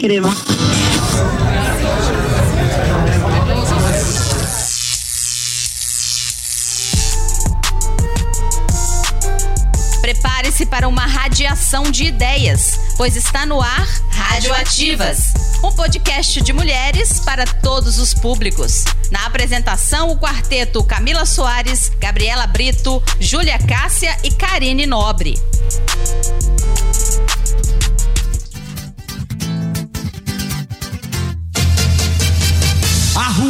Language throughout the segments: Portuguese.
Crema. Prepare-se para uma radiação de ideias, pois está no ar Radioativas, um podcast de mulheres para todos os públicos. Na apresentação, o quarteto Camila Soares, Gabriela Brito, Júlia Cássia e Karine Nobre.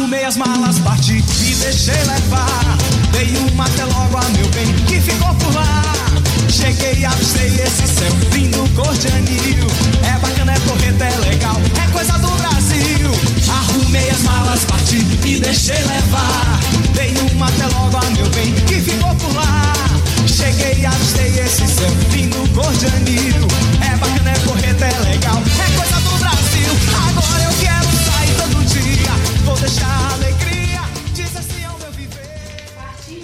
Arrumei as malas, parti e deixei levar. Dei uma até logo a meu bem que ficou por lá. Cheguei, avistei esse céu lindo, cor de anil. É bacana, é correta, é legal, é coisa do Brasil. Arrumei as malas, parti e deixei levar. Dei uma até logo a meu bem que ficou por lá. Cheguei, avistei esse céu lindo, cor de anil. É bacana, é correta, é legal, é coisa do Brasil. Agora eu vou deixar alegria. Diz assim ao meu viver.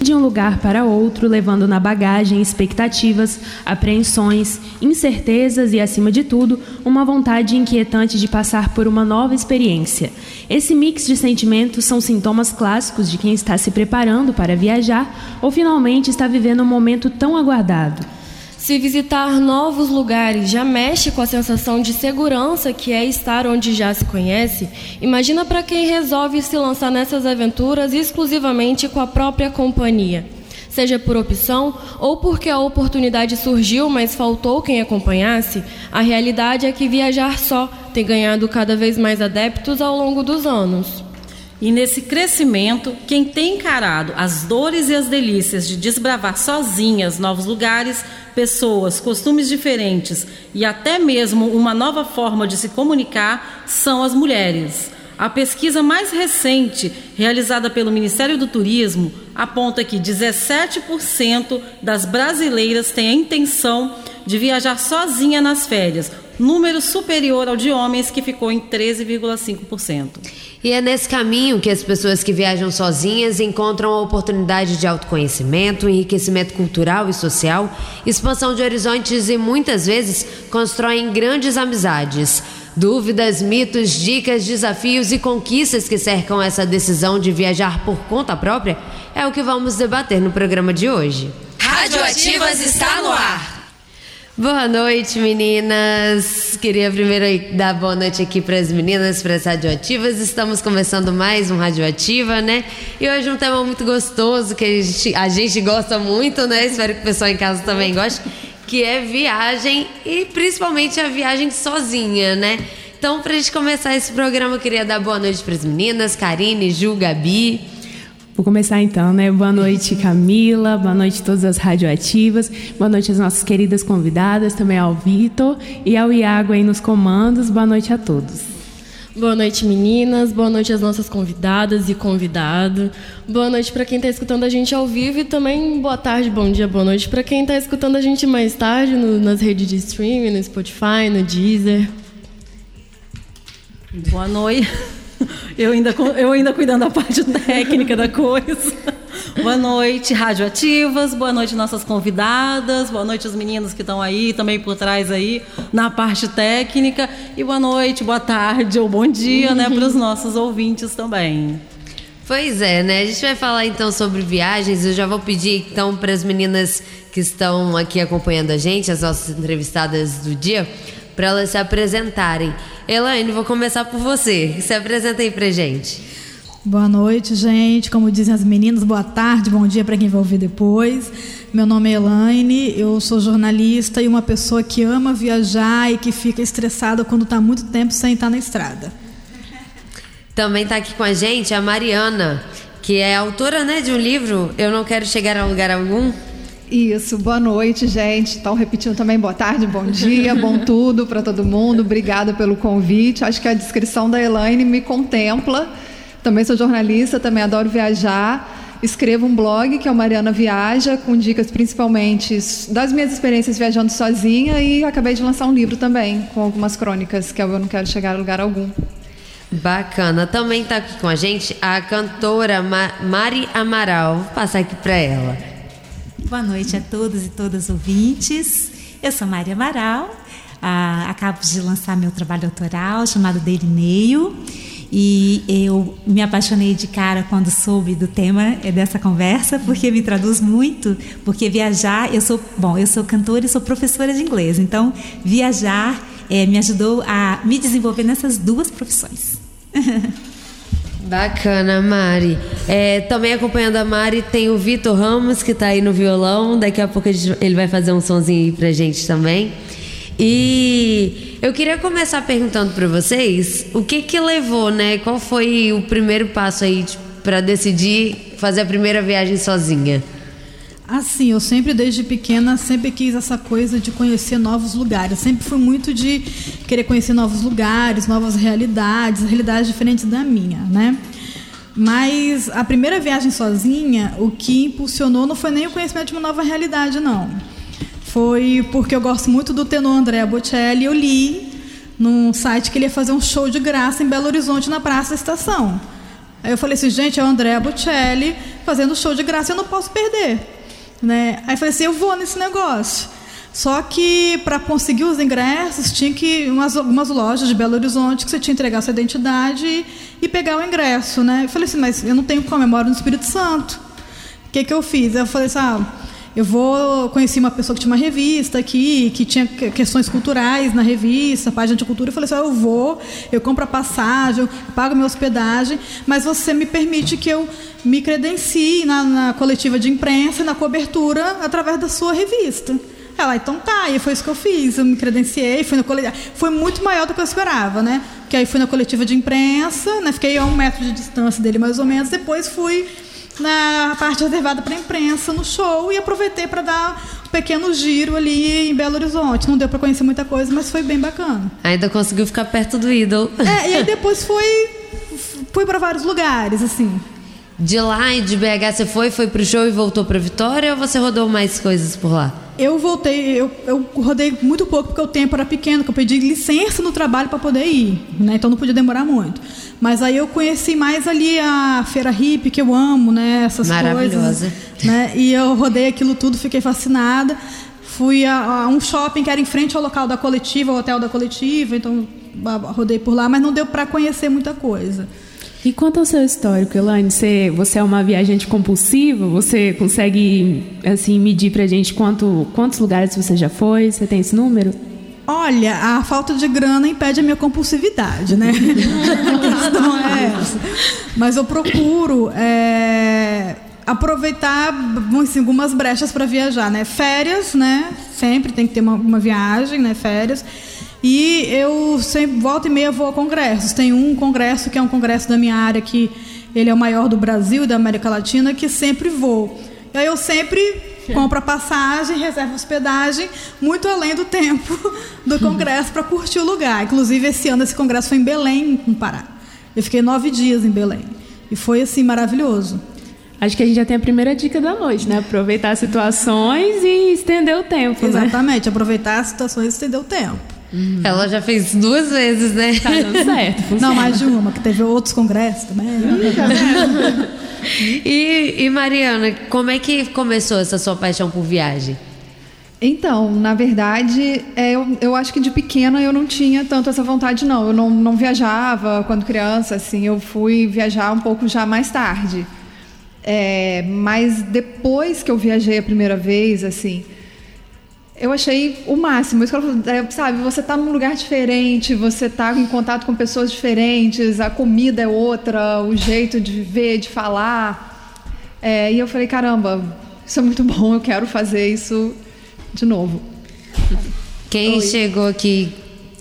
de um lugar para outro, levando na bagagem expectativas, apreensões, incertezas e, acima de tudo, uma vontade inquietante de passar por uma nova experiência. Esse mix de sentimentos são sintomas clássicos de quem está se preparando para viajar ou finalmente está vivendo um momento tão aguardado. Se visitar novos lugares já mexe com a sensação de segurança que é estar onde já se conhece, imagina para quem resolve se lançar nessas aventuras exclusivamente com a própria companhia. Seja por opção ou porque a oportunidade surgiu, mas faltou quem acompanhasse, a realidade é que viajar só tem ganhado cada vez mais adeptos ao longo dos anos. E nesse crescimento, quem tem encarado as dores e as delícias de desbravar sozinhas novos lugares, pessoas, costumes diferentes e até mesmo uma nova forma de se comunicar são as mulheres. A pesquisa mais recente, realizada pelo Ministério do Turismo, aponta que 17% das brasileiras têm a intenção de viajar sozinha nas férias, número superior ao de homens que ficou em 13,5%. E é nesse caminho que as pessoas que viajam sozinhas encontram a oportunidade de autoconhecimento, enriquecimento cultural e social, expansão de horizontes e muitas vezes constroem grandes amizades. Dúvidas, mitos, dicas, desafios e conquistas que cercam essa decisão de viajar por conta própria é o que vamos debater no programa de hoje. Radioativas está no ar. Boa noite, meninas. Queria primeiro dar boa noite aqui para as meninas, para as radioativas. Estamos começando mais um Radioativa, né? E hoje um tema muito gostoso que a gente, a gente gosta muito, né? Espero que o pessoal em casa também goste, que é viagem e principalmente a viagem sozinha, né? Então, para a gente começar esse programa, eu queria dar boa noite para as meninas, Karine, Ju, Gabi. Vou começar então, né? Boa noite, Camila. Boa noite a todas as radioativas. Boa noite às nossas queridas convidadas, também ao Vitor e ao Iago aí nos comandos. Boa noite a todos. Boa noite, meninas. Boa noite às nossas convidadas e convidado. Boa noite para quem está escutando a gente ao vivo e também boa tarde, bom dia, boa noite para quem está escutando a gente mais tarde no- nas redes de streaming, no Spotify, no Deezer. Boa noite. Eu ainda, eu ainda cuidando da parte técnica da coisa. Boa noite, radioativas. Boa noite, nossas convidadas. Boa noite, os meninos que estão aí, também por trás aí, na parte técnica. E boa noite, boa tarde ou bom dia, né, para os nossos ouvintes também. Pois é, né? A gente vai falar então sobre viagens. Eu já vou pedir então para as meninas que estão aqui acompanhando a gente, as nossas entrevistadas do dia, para elas se apresentarem. Elaine, vou começar por você. Se apresenta aí pra gente. Boa noite, gente. Como dizem as meninas, boa tarde, bom dia para quem vai ouvir depois. Meu nome é Elaine, eu sou jornalista e uma pessoa que ama viajar e que fica estressada quando está muito tempo sem estar na estrada. Também tá aqui com a gente a Mariana, que é autora, né, de um livro Eu não quero chegar a lugar algum. Isso, boa noite, gente. Então, repetindo também, boa tarde, bom dia, bom tudo para todo mundo. Obrigada pelo convite. Acho que a descrição da Elaine me contempla. Também sou jornalista, também adoro viajar. Escrevo um blog que é o Mariana Viaja, com dicas principalmente das minhas experiências viajando sozinha e acabei de lançar um livro também, com algumas crônicas, que é o Eu Não Quero Chegar a Lugar Algum. Bacana. Também tá aqui com a gente a cantora Ma- Mari Amaral. Vou passar aqui para ela. Boa noite a todos e todas ouvintes. Eu sou Maria Amaral. Ah, acabo de lançar meu trabalho autoral chamado Delineio. E eu me apaixonei de cara quando soube do tema dessa conversa, porque me traduz muito, porque viajar, eu sou, bom, eu sou cantora e sou professora de inglês, então viajar é, me ajudou a me desenvolver nessas duas profissões. Bacana, Mari. É, também acompanhando a Mari tem o Vitor Ramos, que está aí no violão. Daqui a pouco ele vai fazer um sonzinho aí pra gente também. E eu queria começar perguntando para vocês o que que levou, né? Qual foi o primeiro passo aí para decidir fazer a primeira viagem sozinha? Assim, eu sempre desde pequena sempre quis essa coisa de conhecer novos lugares. Sempre fui muito de querer conhecer novos lugares, novas realidades, realidades diferentes da minha, né? Mas a primeira viagem sozinha, o que impulsionou não foi nem o conhecimento de uma nova realidade, não foi porque eu gosto muito do tenor André Bocelli. Eu li num site que ele ia fazer um show de graça em Belo Horizonte, na Praça da Estação. Aí eu falei assim, gente, é o André Bocelli fazendo show de graça, eu não posso perder. Né? Aí falei assim, eu vou nesse negócio. Só que para conseguir os ingressos tinha que umas algumas lojas de Belo Horizonte que você tinha que entregar sua identidade e, e pegar o ingresso, né? Eu falei assim, mas eu não tenho como, eu moro no Espírito Santo. O que que eu fiz? Eu falei assim, ah, eu vou conheci uma pessoa que tinha uma revista aqui, que tinha questões culturais na revista, página de cultura. Eu falei assim: ah, eu vou, eu compro a passagem, eu pago minha hospedagem, mas você me permite que eu me credencie na, na coletiva de imprensa, na cobertura, através da sua revista. Ela, então tá, e foi isso que eu fiz. Eu me credenciei, fui na coletiva. Foi muito maior do que eu esperava, né? Porque aí fui na coletiva de imprensa, né? Fiquei a um metro de distância dele mais ou menos. Depois fui na parte reservada para a imprensa no show e aproveitei para dar um pequeno giro ali em Belo Horizonte. Não deu para conhecer muita coisa, mas foi bem bacana. Ainda conseguiu ficar perto do ídolo. É, e aí depois foi fui para vários lugares, assim. De lá e de BH você foi, foi pro show e voltou para Vitória ou você rodou mais coisas por lá? Eu voltei, eu, eu rodei muito pouco porque o tempo era pequeno, que eu pedi licença no trabalho para poder ir, né? Então não podia demorar muito. Mas aí eu conheci mais ali a feira hippie que eu amo, né? Essas Maravilhosa. coisas, né? E eu rodei aquilo tudo, fiquei fascinada. Fui a, a um shopping que era em frente ao local da coletiva, o hotel da coletiva, então rodei por lá, mas não deu para conhecer muita coisa. E quanto ao seu histórico, Elaine, você, você é uma viajante compulsiva? Você consegue assim medir pra gente quanto, quantos lugares você já foi? Você tem esse número? Olha, a falta de grana impede a minha compulsividade, né? a questão é essa. Mas eu procuro é, aproveitar assim, algumas brechas para viajar, né? Férias, né? Sempre tem que ter uma, uma viagem, né? Férias. E eu sempre, volta e meia, vou a congressos. Tem um congresso que é um congresso da minha área, que ele é o maior do Brasil e da América Latina, que sempre vou. E aí eu sempre compro a passagem, reservo hospedagem, muito além do tempo do congresso para curtir o lugar. Inclusive, esse ano esse congresso foi em Belém, no Pará. Eu fiquei nove dias em Belém. E foi, assim, maravilhoso. Acho que a gente já tem a primeira dica da noite, né? Aproveitar as situações e estender o tempo. Né? Exatamente, né? aproveitar as situações e estender o tempo. Uhum. Ela já fez duas vezes, né? Tá dando certo. Funciona. Não, mais de uma, que teve outros congressos também. e, e Mariana, como é que começou essa sua paixão por viagem? Então, na verdade, é, eu, eu acho que de pequena eu não tinha tanto essa vontade, não. Eu não, não viajava quando criança, assim. Eu fui viajar um pouco já mais tarde. É, mas depois que eu viajei a primeira vez, assim, eu achei o máximo. Isso que ela sabe, você está num lugar diferente, você está em contato com pessoas diferentes, a comida é outra, o jeito de viver, de falar. É, e eu falei, caramba, isso é muito bom, eu quero fazer isso de novo. Quem Oi. chegou aqui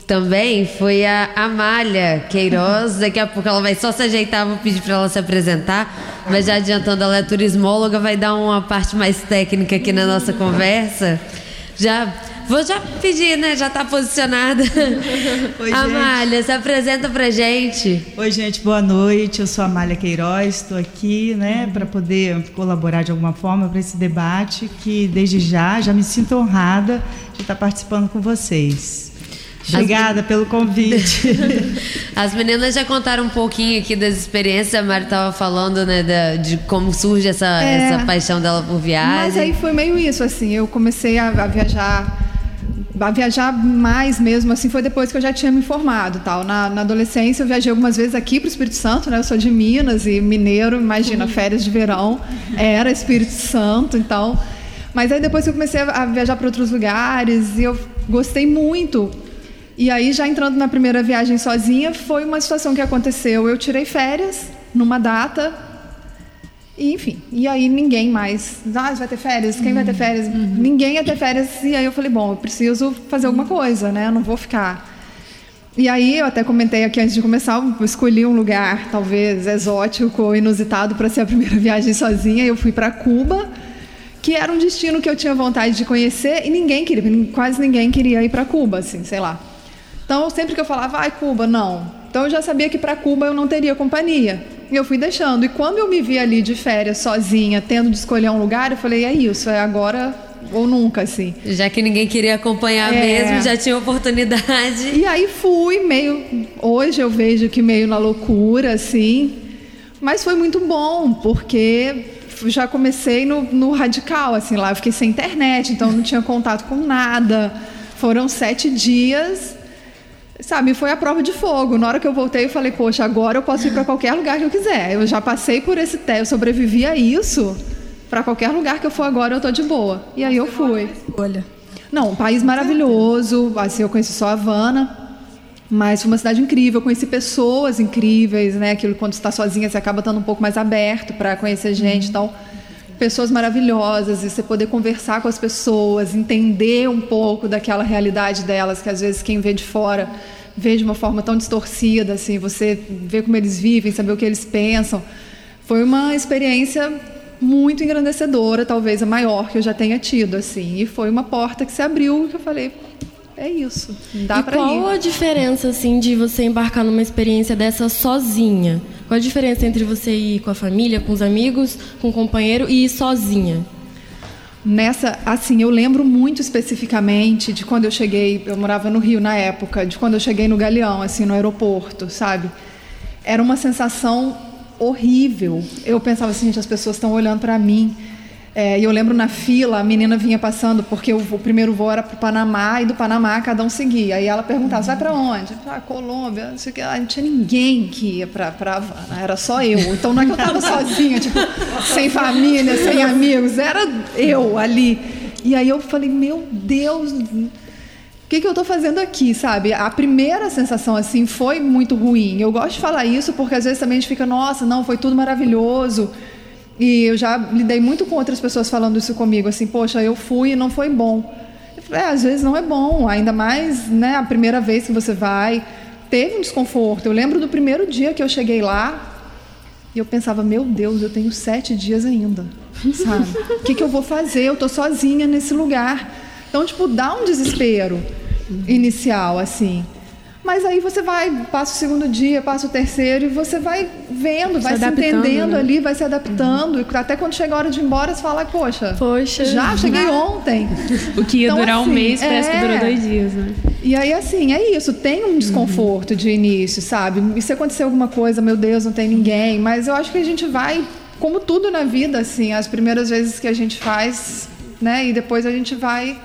também foi a Amália Queiroz. Daqui a pouco ela vai só se ajeitar, vou pedir para ela se apresentar. Mas já adiantando, ela é turismóloga, vai dar uma parte mais técnica aqui na nossa conversa. Já vou já pedir, né? Já está posicionada. Oi, Amália, gente. se apresenta pra gente. Oi, gente, boa noite. Eu sou a Amália Queiroz, estou aqui, né, para poder colaborar de alguma forma para esse debate que desde já já me sinto honrada de estar participando com vocês. Obrigada pelo convite. As meninas já contaram um pouquinho aqui das experiências. A Mari estava falando, né, da, de como surge essa, é, essa paixão dela por viagem. Mas aí foi meio isso, assim. Eu comecei a, a viajar a viajar mais mesmo, assim, foi depois que eu já tinha me formado tal. Na, na adolescência eu viajei algumas vezes aqui para o Espírito Santo, né? Eu sou de Minas e mineiro, imagina, uhum. férias de verão, era Espírito Santo, então... Mas aí depois eu comecei a viajar para outros lugares e eu gostei muito. E aí, já entrando na primeira viagem sozinha, foi uma situação que aconteceu. Eu tirei férias numa data e, enfim, e aí ninguém mais. Ah, vai ter férias? Quem vai ter férias? Uhum. Ninguém ia ter férias. E aí eu falei, bom, eu preciso fazer alguma coisa, né? Eu não vou ficar. E aí eu até comentei aqui antes de começar, eu escolhi um lugar talvez exótico ou inusitado para ser a primeira viagem sozinha. Eu fui para Cuba, que era um destino que eu tinha vontade de conhecer e ninguém queria, quase ninguém queria ir para Cuba, assim, sei lá. Então sempre que eu falava, vai Cuba, não. Então eu já sabia que para Cuba eu não teria companhia. E eu fui deixando. E quando eu me vi ali de férias, sozinha, tendo de escolher um lugar, eu falei, é isso, é agora ou nunca, assim. Já que ninguém queria acompanhar é. mesmo, já tinha oportunidade. E aí fui, meio. Hoje eu vejo que meio na loucura, assim. Mas foi muito bom, porque já comecei no, no radical, assim, lá. Eu fiquei sem internet, então não tinha contato com nada. Foram sete dias Sabe, foi a prova de fogo. Na hora que eu voltei, eu falei, poxa, agora eu posso ir para qualquer lugar que eu quiser. Eu já passei por esse teste, eu sobrevivi a isso. Para qualquer lugar que eu for agora, eu tô de boa. E aí eu fui. Olha. Não, um país maravilhoso. Assim, eu conheci só Havana. Mas foi uma cidade incrível, eu conheci pessoas incríveis, né? Aquilo quando está sozinha, você acaba estando um pouco mais aberto para conhecer gente, então pessoas maravilhosas e você poder conversar com as pessoas, entender um pouco daquela realidade delas, que às vezes quem vê de fora vê de uma forma tão distorcida, assim, você vê como eles vivem, saber o que eles pensam. Foi uma experiência muito engrandecedora, talvez a maior que eu já tenha tido, assim, e foi uma porta que se abriu que eu falei, é isso, dá ir. Qual a diferença assim de você embarcar numa experiência dessa sozinha? Qual a diferença entre você ir com a família, com os amigos, com o companheiro e ir sozinha? Nessa, assim, eu lembro muito especificamente de quando eu cheguei, eu morava no Rio na época, de quando eu cheguei no Galeão, assim, no aeroporto, sabe? Era uma sensação horrível. Eu pensava assim, gente, as pessoas estão olhando para mim. É, e eu lembro na fila, a menina vinha passando, porque o, o primeiro voo era para o Panamá, e do Panamá cada um seguia. Aí ela perguntava, vai para onde? Ah, Colômbia, não sei o que. Ah, não tinha ninguém que ia para Havana, era só eu. Então não é que eu estava sozinha, tipo, sem família, sem amigos, era eu ali. E aí eu falei, meu Deus, o que, que eu estou fazendo aqui, sabe? A primeira sensação, assim, foi muito ruim. Eu gosto de falar isso porque às vezes também a gente fica, nossa, não, foi tudo maravilhoso. E eu já lidei muito com outras pessoas falando isso comigo, assim, poxa, eu fui e não foi bom. Falei, é, às vezes não é bom, ainda mais né, a primeira vez que você vai. Teve um desconforto. Eu lembro do primeiro dia que eu cheguei lá e eu pensava, meu Deus, eu tenho sete dias ainda, sabe? O que, que eu vou fazer? Eu tô sozinha nesse lugar. Então, tipo, dá um desespero inicial, assim. Mas aí você vai, passa o segundo dia, passa o terceiro e você vai vendo, se vai se entendendo né? ali, vai se adaptando. Uhum. E até quando chega a hora de ir embora, você fala, poxa, poxa já cheguei ontem. O que ia então, durar assim, um mês parece é... que durou dois dias, né? E aí, assim, é isso, tem um desconforto uhum. de início, sabe? E se acontecer alguma coisa, meu Deus, não tem ninguém. Mas eu acho que a gente vai, como tudo na vida, assim, as primeiras vezes que a gente faz, né? E depois a gente vai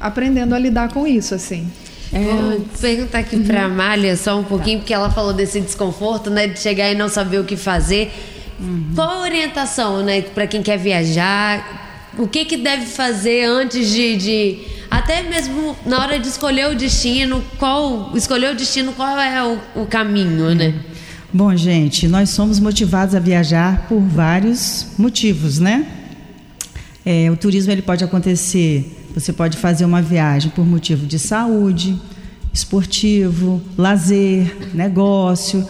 aprendendo a lidar com isso, assim. É, Vou perguntar aqui para a Amália só um pouquinho, porque ela falou desse desconforto, né, de chegar e não saber o que fazer. Uhum. Qual a orientação, né, para quem quer viajar? O que que deve fazer antes de, de, até mesmo na hora de escolher o destino, qual escolher o destino, qual é o, o caminho, né? Bom, gente, nós somos motivados a viajar por vários motivos, né? É, o turismo ele pode acontecer você pode fazer uma viagem por motivo de saúde, esportivo, lazer, negócio,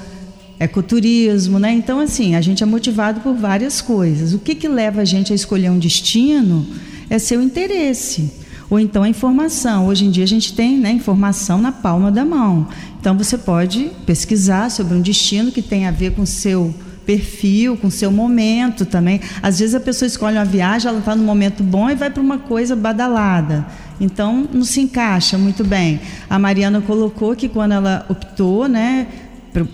ecoturismo, né? Então, assim, a gente é motivado por várias coisas. O que, que leva a gente a escolher um destino é seu interesse. Ou então a informação. Hoje em dia a gente tem né, informação na palma da mão. Então você pode pesquisar sobre um destino que tem a ver com seu perfil, com seu momento também. Às vezes a pessoa escolhe uma viagem, ela está no momento bom e vai para uma coisa badalada. Então não se encaixa muito bem. A Mariana colocou que quando ela optou, né,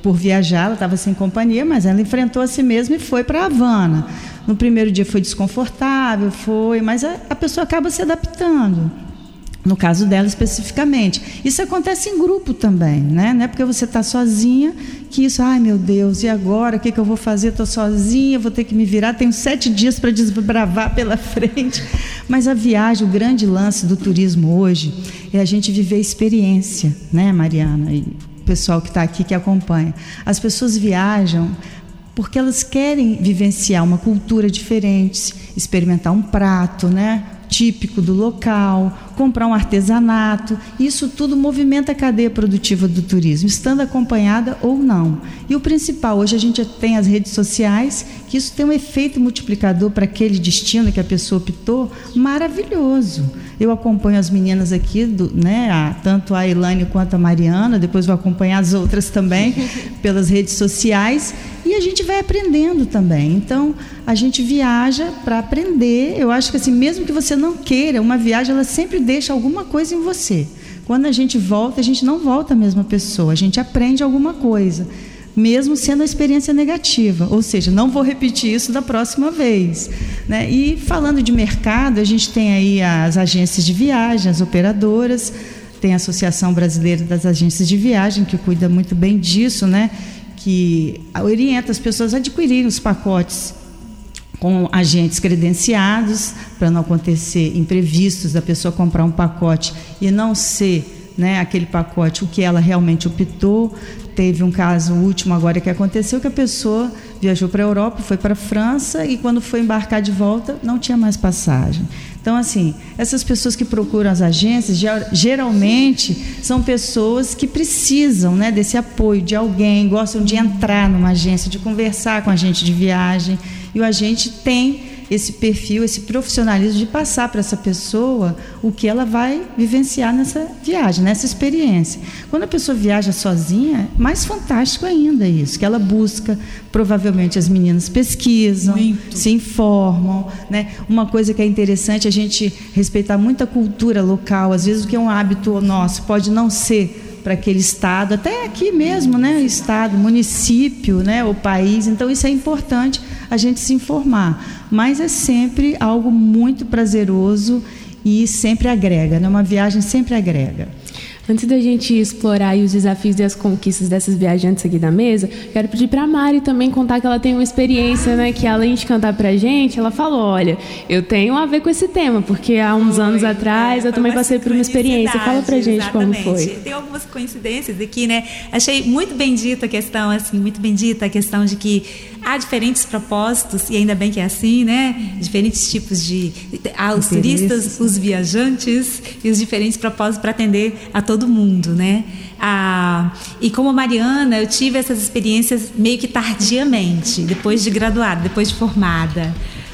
por viajar, ela estava sem companhia, mas ela enfrentou a si mesma e foi para Havana. No primeiro dia foi desconfortável, foi, mas a, a pessoa acaba se adaptando. No caso dela especificamente. Isso acontece em grupo também, né? Não é porque você está sozinha que isso, ai meu Deus, e agora? O que, que eu vou fazer? Estou sozinha, vou ter que me virar, tenho sete dias para desbravar pela frente. Mas a viagem, o grande lance do turismo hoje é a gente viver experiência, né, Mariana? E o pessoal que está aqui que acompanha. As pessoas viajam porque elas querem vivenciar uma cultura diferente, experimentar um prato, né? típico do local, comprar um artesanato. Isso tudo movimenta a cadeia produtiva do turismo, estando acompanhada ou não. E o principal, hoje a gente tem as redes sociais, que isso tem um efeito multiplicador para aquele destino que a pessoa optou, maravilhoso. Eu acompanho as meninas aqui, do, né, a, tanto a Elaine quanto a Mariana, depois vou acompanhar as outras também pelas redes sociais, e a gente vai aprendendo também. Então, a gente viaja para aprender. Eu acho que assim, mesmo que você não queira, uma viagem ela sempre deixa alguma coisa em você. Quando a gente volta, a gente não volta a mesma pessoa, a gente aprende alguma coisa, mesmo sendo uma experiência negativa. Ou seja, não vou repetir isso da próxima vez. Né? E falando de mercado, a gente tem aí as agências de viagem, as operadoras, tem a Associação Brasileira das Agências de Viagem, que cuida muito bem disso, né? que orienta as pessoas a adquirirem os pacotes com agentes credenciados, para não acontecer imprevistos da pessoa comprar um pacote e não ser né, aquele pacote o que ela realmente optou. Teve um caso último agora que aconteceu que a pessoa viajou para a Europa, foi para a França e quando foi embarcar de volta não tinha mais passagem. Então, assim, essas pessoas que procuram as agências, geralmente são pessoas que precisam né, desse apoio de alguém, gostam de entrar numa agência, de conversar com a gente de viagem. E o agente tem esse perfil, esse profissionalismo de passar para essa pessoa o que ela vai vivenciar nessa viagem, nessa experiência. Quando a pessoa viaja sozinha, mais fantástico ainda isso, que ela busca, provavelmente as meninas pesquisam, muito. se informam, né? Uma coisa que é interessante é a gente respeitar muito a cultura local, às vezes o que é um hábito nosso pode não ser para aquele estado, até aqui mesmo, né, estado, município, né, o país. Então isso é importante a gente se informar, mas é sempre algo muito prazeroso e sempre agrega, né? Uma viagem sempre agrega. Antes da gente explorar os desafios e as conquistas dessas viajantes aqui da mesa, quero pedir para a Mari também contar que ela tem uma experiência, né? Que além de cantar para a gente, ela falou: olha, eu tenho a ver com esse tema, porque há uns foi, anos atrás é, eu também passei por uma experiência. Fala para a gente exatamente. como foi. Tem algumas coincidências aqui, né? Achei muito bendita a questão, assim, muito bendita a questão de que há diferentes propósitos, e ainda bem que é assim, né? Diferentes tipos de. Há os turistas, os viajantes e os diferentes propósitos para atender a todo mundo, né? Ah, e como Mariana, eu tive essas experiências meio que tardiamente, depois de graduada, depois de formada.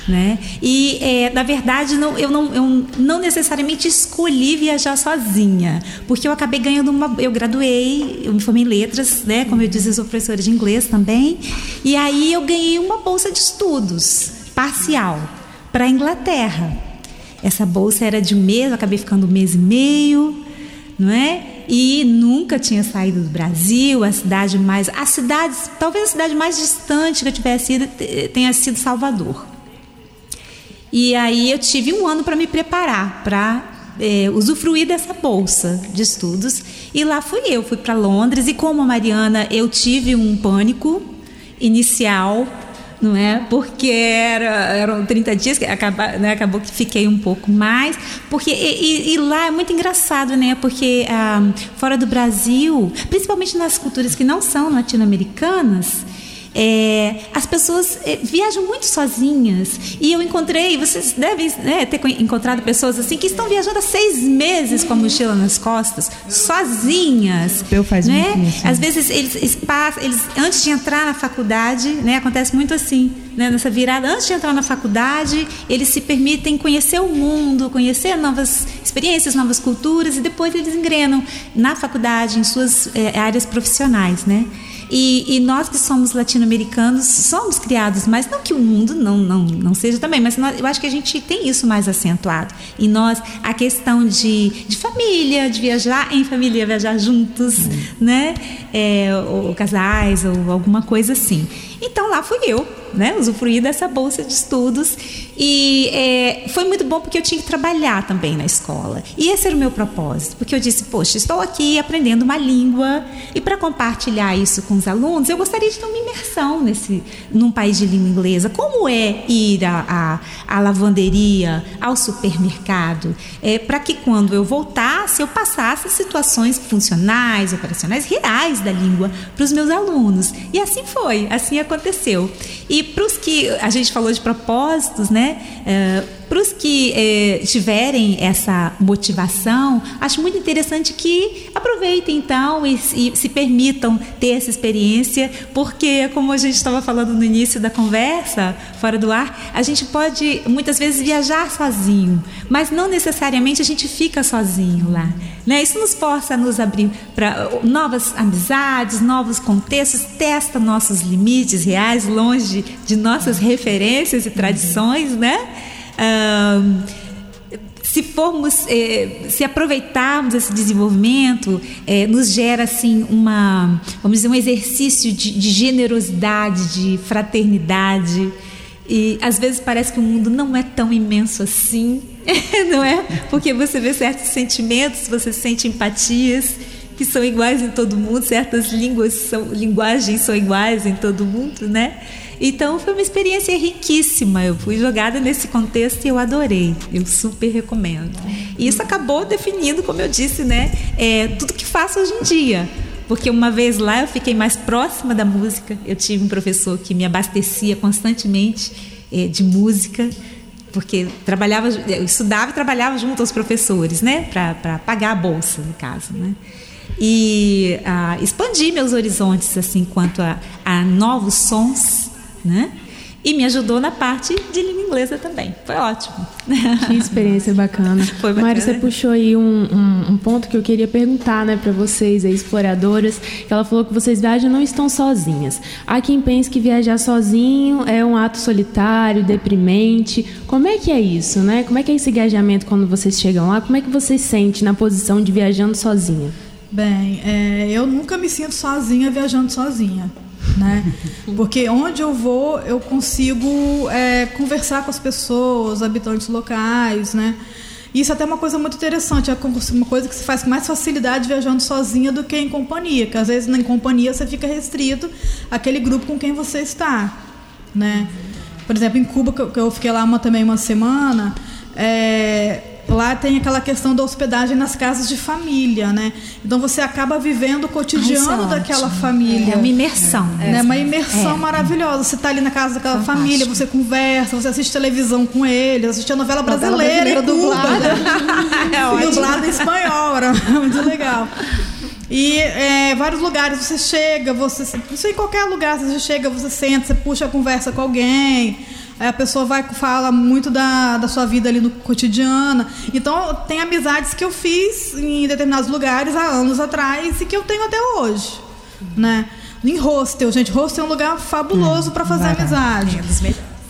Né? E é, na verdade não, eu, não, eu não necessariamente escolhi viajar sozinha, porque eu acabei ganhando uma. Eu graduei, eu me formei em letras, né? Como eu disse, eu sou professora de inglês também. E aí eu ganhei uma bolsa de estudos parcial para a Inglaterra. Essa bolsa era de um mês, eu acabei ficando um mês e meio não é? E nunca tinha saído do Brasil, a cidade mais, a cidade, talvez a cidade mais distante que eu tivesse ido tenha sido Salvador. E aí eu tive um ano para me preparar, para é, usufruir dessa bolsa de estudos. E lá fui eu, fui para Londres e como a Mariana eu tive um pânico inicial não é? Porque era, eram 30 dias, acaba, né, acabou que fiquei um pouco mais, porque e, e, e lá é muito engraçado, né? Porque ah, fora do Brasil, principalmente nas culturas que não são latino-americanas, é, as pessoas é, viajam muito sozinhas. E eu encontrei, vocês devem né, ter encontrado pessoas assim que estão viajando há seis meses com a mochila nas costas, sozinhas. Eu faz né? muito isso. Às vezes eles, eles, eles antes de entrar na faculdade, né, acontece muito assim, né, nessa virada, antes de entrar na faculdade, eles se permitem conhecer o mundo, conhecer novas experiências, novas culturas e depois eles engrenam na faculdade, em suas é, áreas profissionais, né? E, e nós que somos latino-americanos somos criados, mas não que o mundo não, não, não seja também, mas nós, eu acho que a gente tem isso mais acentuado. E nós, a questão de, de família, de viajar em família, viajar juntos, né? É, ou casais ou alguma coisa assim. Então lá fui eu, né? Usufruir dessa bolsa de estudos e é, foi muito bom porque eu tinha que trabalhar também na escola. E esse era o meu propósito, porque eu disse, poxa, estou aqui aprendendo uma língua e para compartilhar isso com os alunos, eu gostaria de ter uma imersão nesse, num país de língua inglesa. Como é ir à, lavanderia, ao supermercado, é, para que quando eu voltasse, eu passasse situações funcionais, operacionais, reais da língua para os meus alunos. E assim foi, assim aconteceu. E para os que a gente falou de propósitos, né? É, para os que é, tiverem essa motivação, acho muito interessante que aproveitem então e, e, se permitam ter essa experiência, porque, como a gente estava falando no início da conversa, fora do ar, a gente pode muitas vezes viajar sozinho, mas não necessariamente a gente fica sozinho lá. Né? Isso nos força a nos abrir para novas amizades, novos contextos, testa nossos limites reais, longe de nossas referências e tradições, né? Se formos, eh, se aproveitarmos esse desenvolvimento, eh, nos gera assim uma, vamos dizer, um exercício de, de, generosidade, de fraternidade. E às vezes parece que o mundo não é tão imenso assim, não é? Porque você vê certos sentimentos, você sente empatias que são iguais em todo mundo, certas línguas são, linguagens são iguais em todo mundo, né? Então foi uma experiência riquíssima. Eu fui jogada nesse contexto e eu adorei. Eu super recomendo. E isso acabou definindo, como eu disse, né, é, tudo que faço hoje em dia. Porque uma vez lá eu fiquei mais próxima da música. Eu tive um professor que me abastecia constantemente é, de música porque trabalhava, eu estudava e trabalhava junto aos professores, né, para pagar a bolsa, no caso, né. E ah, expandi meus horizontes assim quanto a, a novos sons né? E me ajudou na parte de língua inglesa também. Foi ótimo. Que experiência bacana. Foi bacana. Mário, você puxou aí um, um, um, ponto que eu queria perguntar né, para vocês, aí, exploradoras, que ela falou que vocês viajam não estão sozinhas. Há quem pense que viajar sozinho é um ato solitário, deprimente. Como é que é isso, né? Como é que é esse engajamento quando vocês chegam lá? Como é que vocês sentem na posição de viajando sozinha? Bem, é, eu nunca me sinto sozinha viajando sozinha né? Porque onde eu vou, eu consigo é, conversar com as pessoas, habitantes locais, né? Isso é até uma coisa muito interessante, é uma coisa que se faz com mais facilidade viajando sozinha do que em companhia, que às vezes em companhia você fica restrito àquele grupo com quem você está, né? Por exemplo, em Cuba, que eu fiquei lá uma, também uma semana, é, lá tem aquela questão da hospedagem nas casas de família, né? Então você acaba vivendo o cotidiano é daquela família. É uma imersão. É, né? Uma imersão é. maravilhosa. Você está ali na casa daquela Fantástico. família, você conversa, você assiste televisão com eles, assiste a novela brasileira, novela brasileira dublada. é dublada em espanhol, era muito legal. E é, vários lugares você chega, você, você em qualquer lugar você chega, você senta, você puxa a conversa com alguém. Aí a pessoa vai fala muito da, da sua vida ali no cotidiano. Então, tem amizades que eu fiz em determinados lugares há anos atrás e que eu tenho até hoje, né? Em hostel, gente, hostel é um lugar fabuloso hum, para fazer barato. amizade.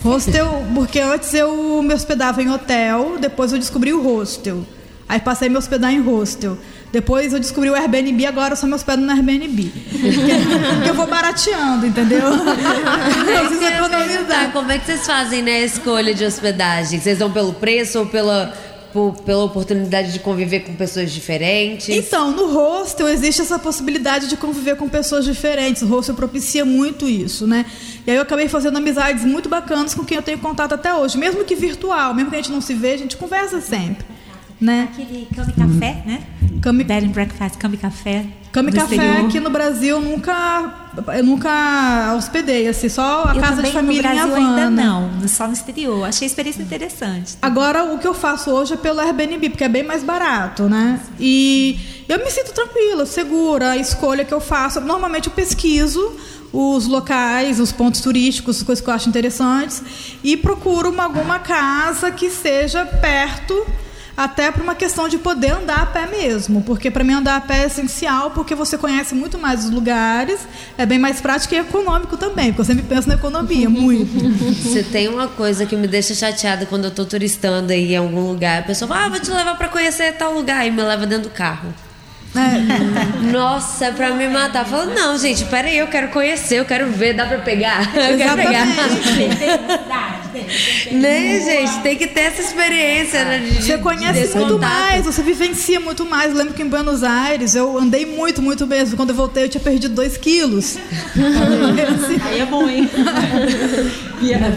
Hostel, porque antes eu me hospedava em hotel, depois eu descobri o hostel. Aí passei a me hospedar em hostel. Depois eu descobri o Airbnb, agora eu só me hospedo no Airbnb. Porque, eu vou barateando, entendeu? Eu preciso economizar. Como é que vocês fazem né, a escolha de hospedagem? Vocês vão pelo preço ou pela, por, pela oportunidade de conviver com pessoas diferentes? Então, no hostel existe essa possibilidade de conviver com pessoas diferentes. O hostel propicia muito isso, né? E aí eu acabei fazendo amizades muito bacanas com quem eu tenho contato até hoje. Mesmo que virtual, mesmo que a gente não se vê, a gente conversa sempre. Né? Aquele cama café, né? Cami... Bed and breakfast, cama café. Cama café exterior. aqui no Brasil nunca eu nunca hospedei, assim, só a eu casa de família no Brasil em Havana. ainda não, só no exterior. Achei a experiência interessante. Agora o que eu faço hoje é pelo Airbnb, porque é bem mais barato, né? E eu me sinto tranquila, segura, a escolha que eu faço, normalmente eu pesquiso os locais, os pontos turísticos, as coisas que eu acho interessantes e procuro uma, alguma casa que seja perto até por uma questão de poder andar a pé mesmo, porque para mim andar a pé é essencial, porque você conhece muito mais os lugares, é bem mais prático e econômico também, porque eu sempre penso na economia, muito. Você tem uma coisa que me deixa chateada quando eu estou turistando aí em algum lugar, a pessoa fala, ah, vou te levar para conhecer tal lugar, e me leva dentro do carro. É. Nossa, é pra me matar. Falou, não, gente, peraí, eu quero conhecer, eu quero ver, dá pra pegar? Eu quero pegar. né, gente? Tem que ter essa experiência, né? De, você conhece muito mais, você vivencia muito mais. Eu lembro que em Buenos Aires eu andei muito, muito mesmo. Quando eu voltei, eu tinha perdido dois quilos. Aí é bom, hein?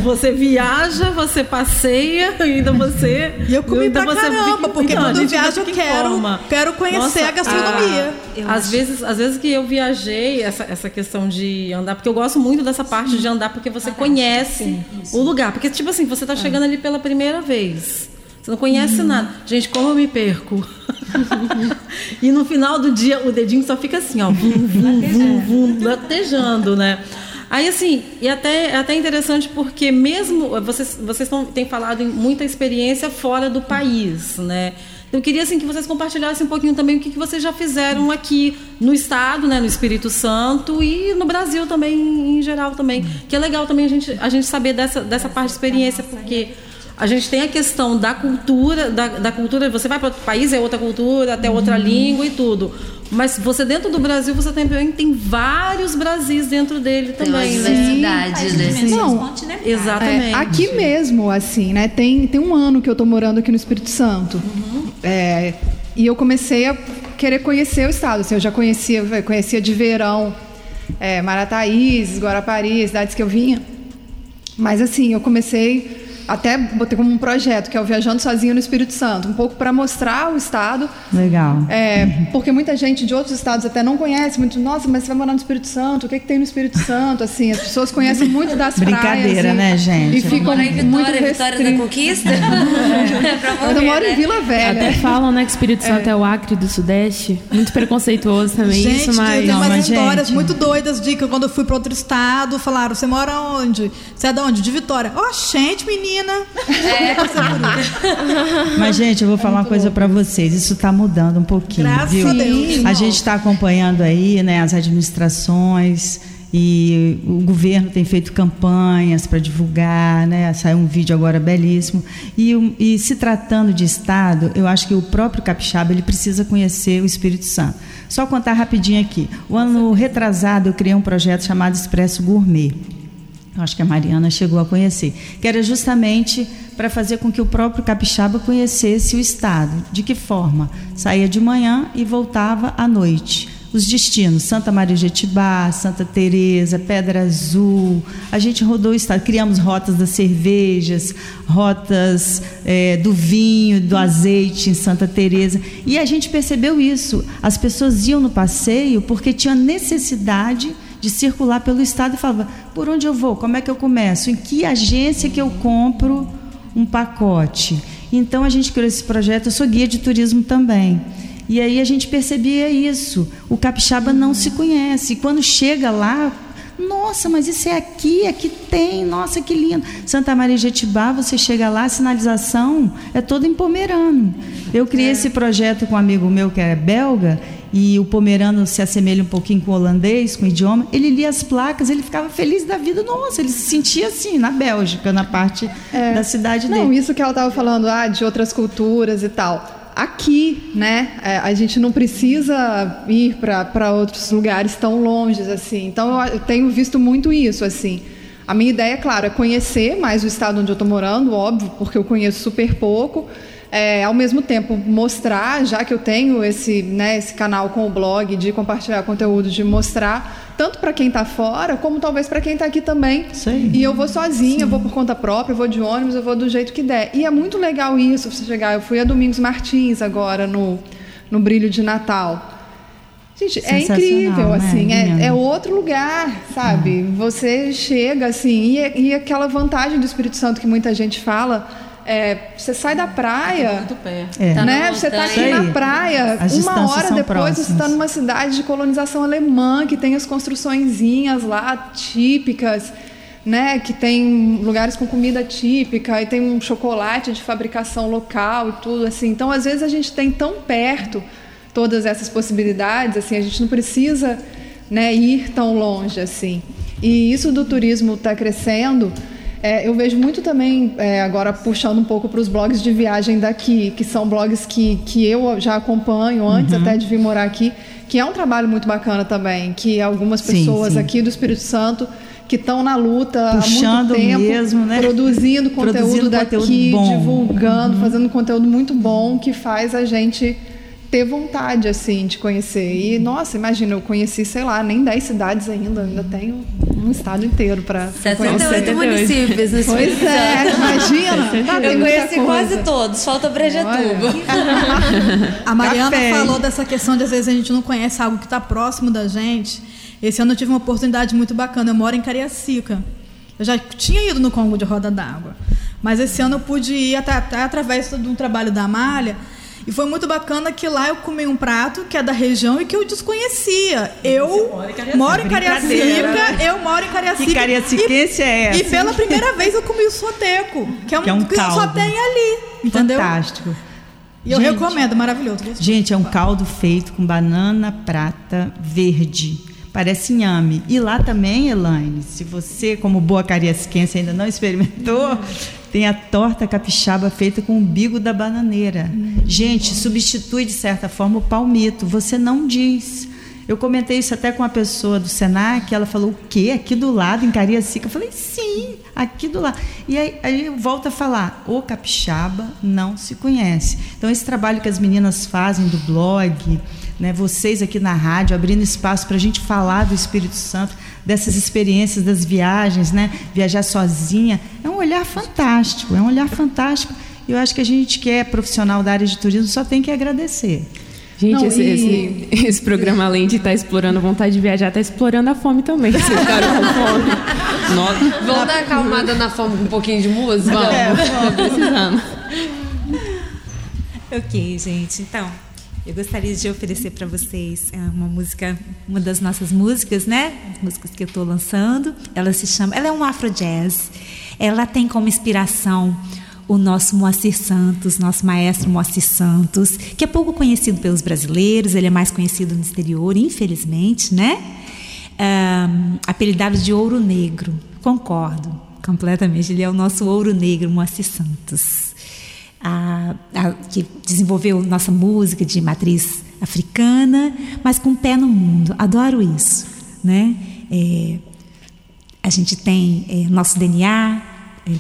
Você viaja, você passeia, ainda você. E eu comi pra caramba, porque então, quando eu viajo eu quero, quero conhecer Nossa, a gastronomia. A, às, vezes, às vezes que eu viajei, essa, essa questão de andar, porque eu gosto muito dessa parte Sim. de andar, porque você ah, conhece Sim, o lugar. Porque, tipo assim, você tá chegando ali pela primeira vez. Você não conhece hum. nada. Gente, como eu me perco. e no final do dia, o dedinho só fica assim, ó, vum, vum, vum, vum, latejando, né? Aí, assim, e até, é até interessante porque mesmo vocês, vocês tão, têm falado em muita experiência fora do país, né? Eu queria assim que vocês compartilhassem um pouquinho também o que, que vocês já fizeram aqui no estado, né, no Espírito Santo e no Brasil também em geral também, que é legal também a gente, a gente saber dessa, dessa parte de experiência porque a gente tem a questão da cultura, da, da cultura, você vai para outro país, é outra cultura, até outra uhum. língua e tudo. Mas você dentro do Brasil, você também tem vários Brasis dentro dele também, né? Diversidade, né? Não, exatamente. É, aqui mesmo, assim, né? Tem, tem um ano que eu estou morando aqui no Espírito Santo. Uhum. É, e eu comecei a querer conhecer o estado. Assim, eu já conhecia, conhecia de verão é, Marataízes, Guarapari, cidades que eu vinha. Mas assim, eu comecei até botei como um projeto, que é o Viajando Sozinho no Espírito Santo, um pouco para mostrar o estado. Legal. É, porque muita gente de outros estados até não conhece muito. Nossa, mas você vai morar no Espírito Santo? O que, é que tem no Espírito Santo? Assim, as pessoas conhecem muito das Brincadeira, praias. né, gente? E ficam em Vitória, muito Vitória da Conquista? é. eu moro em Vila Velha. Até falam, né, que o Espírito Santo é, é o Acre do Sudeste. Muito preconceituoso também gente, isso, mas... Tem umas histórias gente. muito doidas de que quando eu fui para outro estado, falaram, você mora onde? Você é de onde? De Vitória. Oh, gente, menina! É, Mas, gente, eu vou falar uma coisa para vocês. Isso está mudando um pouquinho. Graças viu? a Deus. A gente está acompanhando aí, né, as administrações e o governo tem feito campanhas para divulgar, né? Saiu um vídeo agora belíssimo. E, e, se tratando de Estado, eu acho que o próprio capixaba ele precisa conhecer o Espírito Santo. Só contar rapidinho aqui. O ano retrasado eu criei um projeto chamado Expresso Gourmet acho que a Mariana chegou a conhecer, que era justamente para fazer com que o próprio capixaba conhecesse o estado. De que forma? Saía de manhã e voltava à noite. Os destinos, Santa Maria de Etibá, Santa Teresa, Pedra Azul. A gente rodou o estado, criamos rotas das cervejas, rotas é, do vinho, do azeite em Santa Teresa. E a gente percebeu isso. As pessoas iam no passeio porque tinha necessidade de circular pelo estado e falava: por onde eu vou? Como é que eu começo? Em que agência que eu compro um pacote? Então a gente criou esse projeto. Eu sou guia de turismo também. E aí a gente percebia isso. O capixaba não se conhece. E quando chega lá, nossa, mas isso é aqui, aqui tem, nossa, que lindo. Santa Maria de Etibá, você chega lá, a sinalização é toda em pomerano. Eu criei é. esse projeto com um amigo meu que é belga e o pomerano se assemelha um pouquinho com o holandês, com o idioma, ele lia as placas, ele ficava feliz da vida. Nossa, ele se sentia assim, na Bélgica, na parte é. da cidade Não, dele. Não, isso que ela estava falando, ah, de outras culturas e tal. Aqui, né, é, a gente não precisa ir para outros lugares tão longes assim. Então, eu tenho visto muito isso, assim. A minha ideia, claro, é conhecer mais o estado onde eu estou morando, óbvio, porque eu conheço super pouco é, ao mesmo tempo mostrar, já que eu tenho esse, né, esse canal com o blog de compartilhar conteúdo, de mostrar tanto para quem está fora, como talvez para quem está aqui também. Sim. E eu vou sozinha, Sim. eu vou por conta própria, eu vou de ônibus, eu vou do jeito que der. E é muito legal isso, você chegar. Eu fui a Domingos Martins agora no, no Brilho de Natal. Gente, é incrível, né, assim, é, é, outro lugar, sabe? É. Você chega, assim, e, e aquela vantagem do Espírito Santo que muita gente fala é, você sai da praia, muito perto. É. Né? Tá você está aqui na praia, as uma hora depois próximas. você está numa cidade de colonização alemã que tem as construçõezinhas lá típicas, né? Que tem lugares com comida típica e tem um chocolate de fabricação local e tudo assim. Então, às vezes a gente tem tão perto todas essas possibilidades, assim, a gente não precisa, né, ir tão longe assim. E isso do turismo está crescendo É, eu vejo muito também, é, agora puxando um pouco para os blogs de viagem daqui, que são blogs que, que eu já acompanho antes Uhum. até de vir morar aqui, que é um trabalho muito bacana também, que algumas Sim, pessoas sim. aqui do Espírito Santo que estão na luta Puxando há muito tempo, mesmo, né? produzindo conteúdo Produzindo daqui, conteúdo bom. Uhum. divulgando, fazendo conteúdo muito bom que faz a gente ter vontade assim de conhecer. E nossa, imagina, eu conheci, sei lá, nem 10 cidades ainda, ainda tenho um estado inteiro para 78 municípios no Pois Espírito é, imagina. Tá, Eu muita conheci quase todos, falta Brejetuba. A Mariana Café. falou dessa questão de às vezes a gente não conhece algo que está próximo da gente. Esse ano eu tive uma oportunidade muito bacana. Eu moro em Cariacica. Eu já tinha ido no Congo de Roda d'Água. Mas esse ano eu pude ir até, até através de um trabalho da Amália. E foi muito bacana que lá eu comi um prato que é da região e que eu desconhecia. Eu moro em Cariacica, eu moro em Cariacica. Que cariaciquense é essa? E pela primeira vez eu comi o soteco, que é um, Que é um que só tem ali, entendeu? Fantástico. E eu Gente. recomendo, maravilhoso. Gente, é um caldo feito com banana prata verde. Parece inhame. E lá também, Elaine, se você, como boa cariaciquense, ainda não experimentou, tem a torta capixaba feita com o bigo da bananeira. Gente, substitui de certa forma o palmito. Você não diz. Eu comentei isso até com uma pessoa do Senac, ela falou, o quê? Aqui do lado, em Cariacica? Eu falei, sim, aqui do lado. E aí, aí eu volto a falar, o capixaba não se conhece. Então, esse trabalho que as meninas fazem do blog, né, vocês aqui na rádio, abrindo espaço para a gente falar do Espírito Santo, dessas experiências das viagens, né, viajar sozinha, é um olhar fantástico, é um olhar fantástico. E eu acho que a gente que é profissional da área de turismo só tem que agradecer. Gente, Não, esse, e- esse- esse programa, além de estar explorando a vontade de viajar, está explorando a fome também. Vocês ficaram com fome. Nossa, Vamos dar uma acalmada na fome com um pouquinho de música? tô precisando. Ok, gente. Então, eu gostaria de oferecer para vocês é, uma música, uma das nossas músicas, né? As músicas que eu estou lançando. Ela se chama, ela é um afro jazz. Ela tem como inspiração o nosso Moacir Santos, nosso maestro Moacir Santos, que é pouco conhecido pelos brasileiros. Ele é mais conhecido no exterior, infelizmente, né? Ahn, apelidado de Ouro Negro. Concordo completamente. Ele é o nosso Ouro Negro, Moacir Santos a- a- que desenvolveu nossa música de matriz africana, mas com o pé no mundo. Adoro isso, né? É, a gente tem é, nosso DNA, é,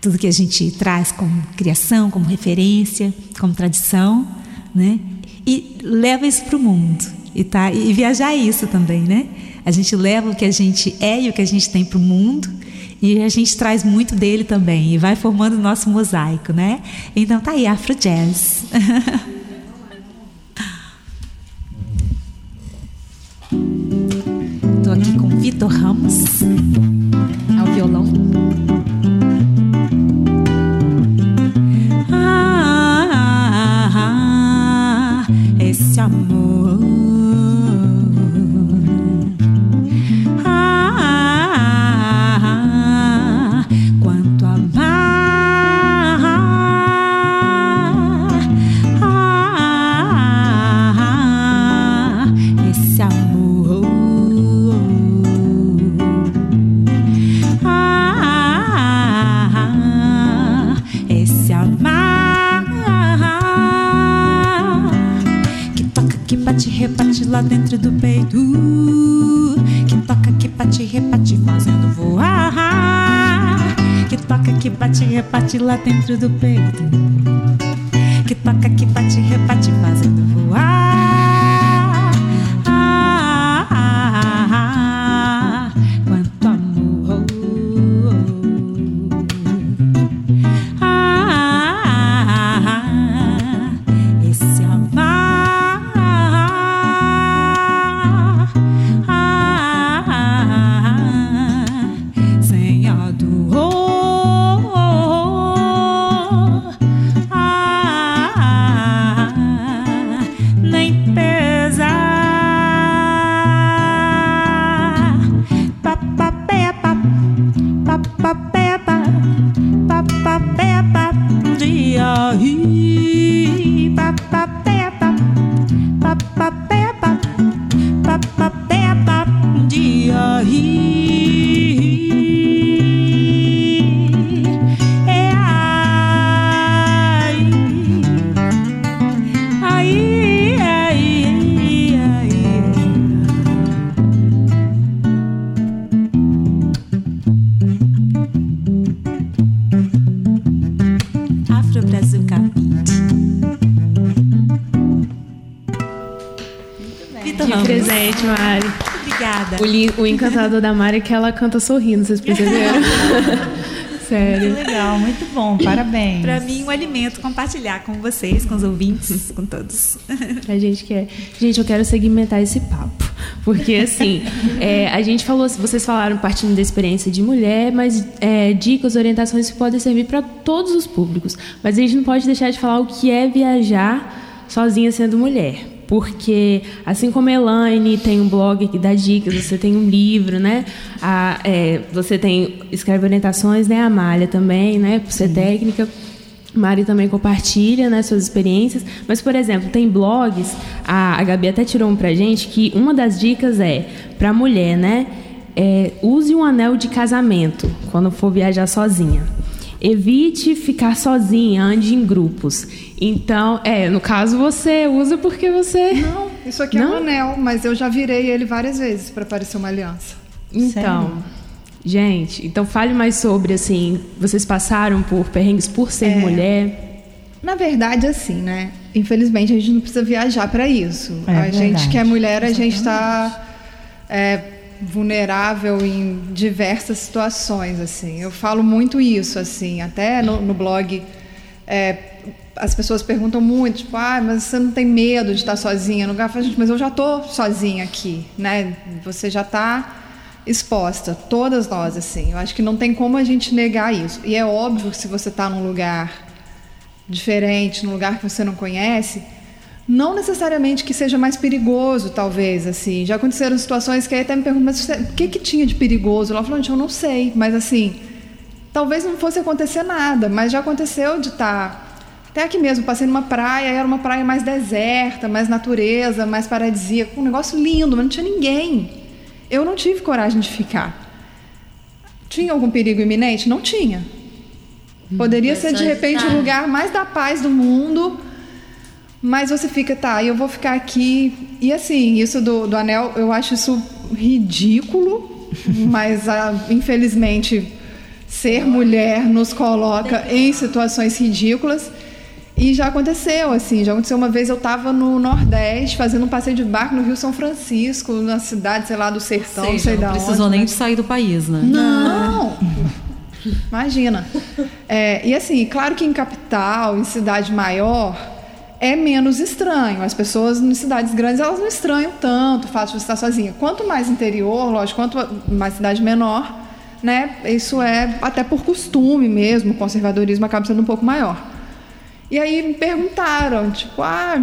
tudo que a gente traz como criação, como referência, como tradição, né? E leva isso para o mundo. E, tá, e viajar é isso também, né? A gente leva o que a gente é e o que a gente tem para o mundo e a gente traz muito dele também e vai formando o nosso mosaico, né? Então tá aí, Afro Jazz. Tô aqui com Vitor Ramos ao violão. Dentro do peito, que toca, que bate, rebate fazendo voar, que toca, que bate, rebate lá dentro do peito, O encantador da Mari é que ela canta sorrindo, vocês perceberam? Sério. Muito legal, muito bom, parabéns. Para mim, um alimento compartilhar com vocês, com os ouvintes, com todos. A gente quer. Gente, eu quero segmentar esse papo. Porque, assim, é, a gente falou, vocês falaram partindo da experiência de mulher, mas é, dicas, orientações que podem servir para todos os públicos. Mas a gente não pode deixar de falar o que é viajar sozinha sendo mulher. Porque, assim como a Elaine tem um blog que dá dicas, você tem um livro, né? A, é, você tem escreve orientações, né? A Amália também, né? Por ser técnica. Mari também compartilha né, suas experiências. Mas, por exemplo, tem blogs, a, a Gabi até tirou um pra gente, que uma das dicas é, pra mulher, né? é, use um anel de casamento quando for viajar sozinha. Evite ficar sozinha, ande em grupos. Então, é, no caso você usa porque você. Não, isso aqui é Não? um anel, mas eu já virei ele várias vezes para parecer uma aliança. Então, gente, então fale mais sobre assim, vocês passaram por perrengues por ser mulher. Na verdade, assim, né? Infelizmente, a gente não precisa viajar para isso. É a gente verdade. que é mulher, a gente está vulnerável em diversas situações, assim. Eu falo muito isso, assim. Até no, no blog, é, as pessoas perguntam muito, tipo, ah, mas você não tem medo de estar sozinha no lugar? Gente, mas eu já estou sozinha aqui, né? Você já está exposta, todas nós, assim. Eu acho que não tem como a gente negar isso. E é óbvio que se você está num lugar diferente, num lugar que você não conhece, não necessariamente que seja mais perigoso, talvez, assim. Já aconteceram situações que aí até me perguntam, mas você- o que que tinha de perigoso? Falou, gente, eu não sei, mas assim, talvez não fosse acontecer nada, mas já aconteceu de estar até aqui mesmo, passei numa praia, era uma praia mais deserta, mais natureza, mais paradisíaca, um negócio lindo, mas não tinha ninguém. Eu não tive coragem de ficar. Tinha algum perigo iminente? Não tinha. Poderia Mas ser de repente o lugar mais da paz do mundo, mas você fica, tá, eu vou ficar aqui. E assim, isso do, do anel, eu acho isso ridículo, mas ah, infelizmente ser mulher nos coloca em situações ridículas. E já aconteceu, assim, já aconteceu uma vez, eu estava no Nordeste fazendo um passeio de barco no Rio São Francisco, na cidade, sei lá, do sertão, não sei não da precisou onde, nem né? de sair do país, né? Não! Imagina. É, e assim, claro que em capital, em cidade maior, é menos estranho. As pessoas em cidades grandes, elas não estranham tanto o fato de estar sozinha. Quanto mais interior, lógico, quanto mais cidade menor, né? Isso é até por costume mesmo, o conservadorismo acaba sendo um pouco maior. E aí me perguntaram, tipo, ah,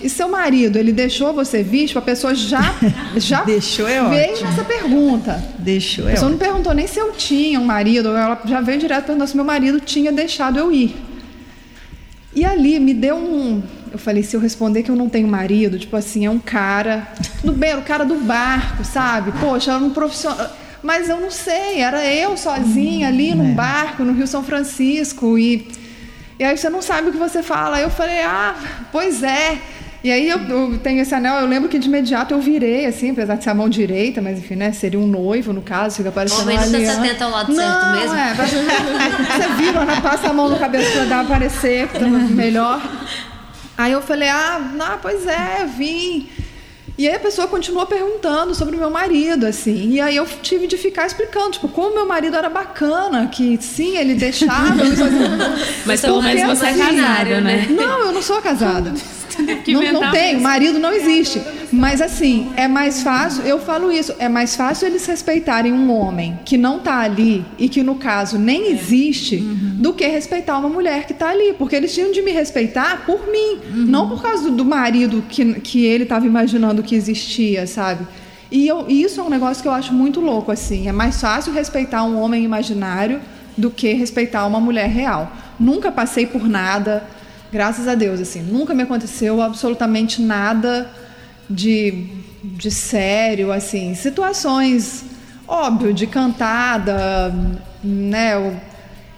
e seu marido, ele deixou você vir? Tipo, a pessoa já, já Deixou é veio ótimo. nessa pergunta. Deixou A é pessoa não ótimo. perguntou nem se eu tinha um marido, ela já veio direto perguntando se meu marido tinha deixado eu ir. E ali me deu um. Eu falei, se eu responder que eu não tenho marido, tipo assim, é um cara. Tudo bem, era o cara do barco, sabe? Poxa, era um profissional. Mas eu não sei, era eu sozinha ali num barco no Rio São Francisco e. E aí você não sabe o que você fala. Aí eu falei, ah, pois é. E aí eu, eu tenho esse anel, eu lembro que de imediato eu virei, assim, apesar de ser a mão direita, mas enfim, né? Seria um noivo, no caso, fica parecendo uma se aliança. atenta ao lado não, certo mesmo. É, você vira, né? Passa a mão no cabelo pra dar aparecer, pra melhor. Aí eu falei, ah, não, pois é, vim. E aí a pessoa continuou perguntando sobre o meu marido, assim. E aí eu tive de ficar explicando, tipo, como meu marido era bacana, que sim, ele deixava. fazia- Mas pelo menos você é assim, casada, né? Não, eu não sou casada. Não, não mesmo. marido não existe. Mas assim, é mais fácil, eu falo isso, é mais fácil eles respeitarem um homem que não tá ali e que no caso nem existe, do que respeitar uma mulher que tá ali. Porque eles tinham de me respeitar por mim, não por causa do, do marido que, que ele estava imaginando que existia, sabe? E eu- e isso é um negócio que eu acho muito louco, assim. É mais fácil respeitar um homem imaginário do que respeitar uma mulher real. Nunca passei por nada, graças a Deus, assim. Nunca me aconteceu absolutamente nada de, de sério, assim. Situações, óbvio, de cantada, né? O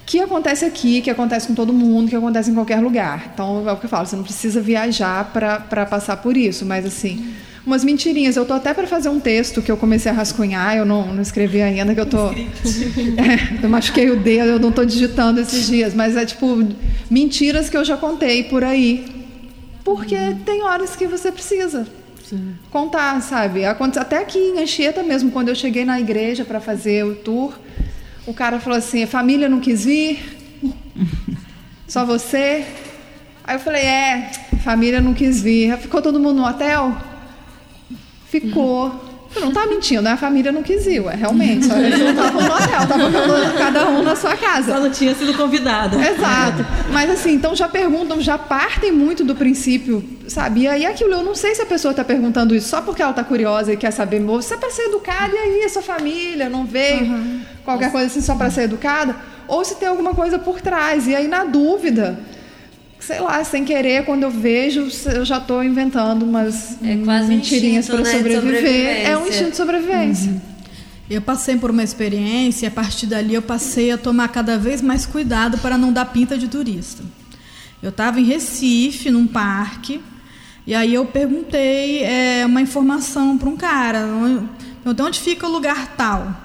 que acontece aqui, que acontece com todo mundo, que acontece em qualquer lugar. Então, é o que eu falo, você não precisa viajar para passar por isso, mas assim, umas mentirinhas. Eu tô até para fazer um texto que eu comecei a rascunhar, eu não, não escrevi ainda, que eu tô. É, eu machuquei o dedo, eu não tô digitando esses dias, mas é tipo mentiras que eu já contei por aí. Porque tem horas que você precisa Sim. contar, sabe? Até aqui em Anchieta mesmo, quando eu cheguei na igreja para fazer o tour, o cara falou assim: a família não quis vir, só você. Aí eu falei: é, família não quis vir. Ficou todo mundo no hotel? Ficou. Eu não tá mentindo? A família não quis ir, é realmente. Só eles não estavam no hotel, estavam cada um na sua casa. Só não tinha sido convidada. Exato. Mas assim, então já perguntam, já partem muito do princípio, sabe? E aí aquilo, eu não sei se a pessoa está perguntando isso só porque ela está curiosa e quer saber, você é para ser educada, e aí a sua família não veio, uhum. qualquer coisa assim só para ser educada, ou se tem alguma coisa por trás. E aí, na dúvida, sei lá, sem querer, quando eu vejo, eu já estou inventando umas é quase mentirinhas para né, sobreviver. É um instinto de sobrevivência. Uhum. Eu passei por uma experiência e a partir dali eu passei a tomar cada vez mais cuidado para não dar pinta de turista. Eu estava em Recife, num parque, e aí eu perguntei é, uma informação para um cara, onde, onde fica o lugar tal?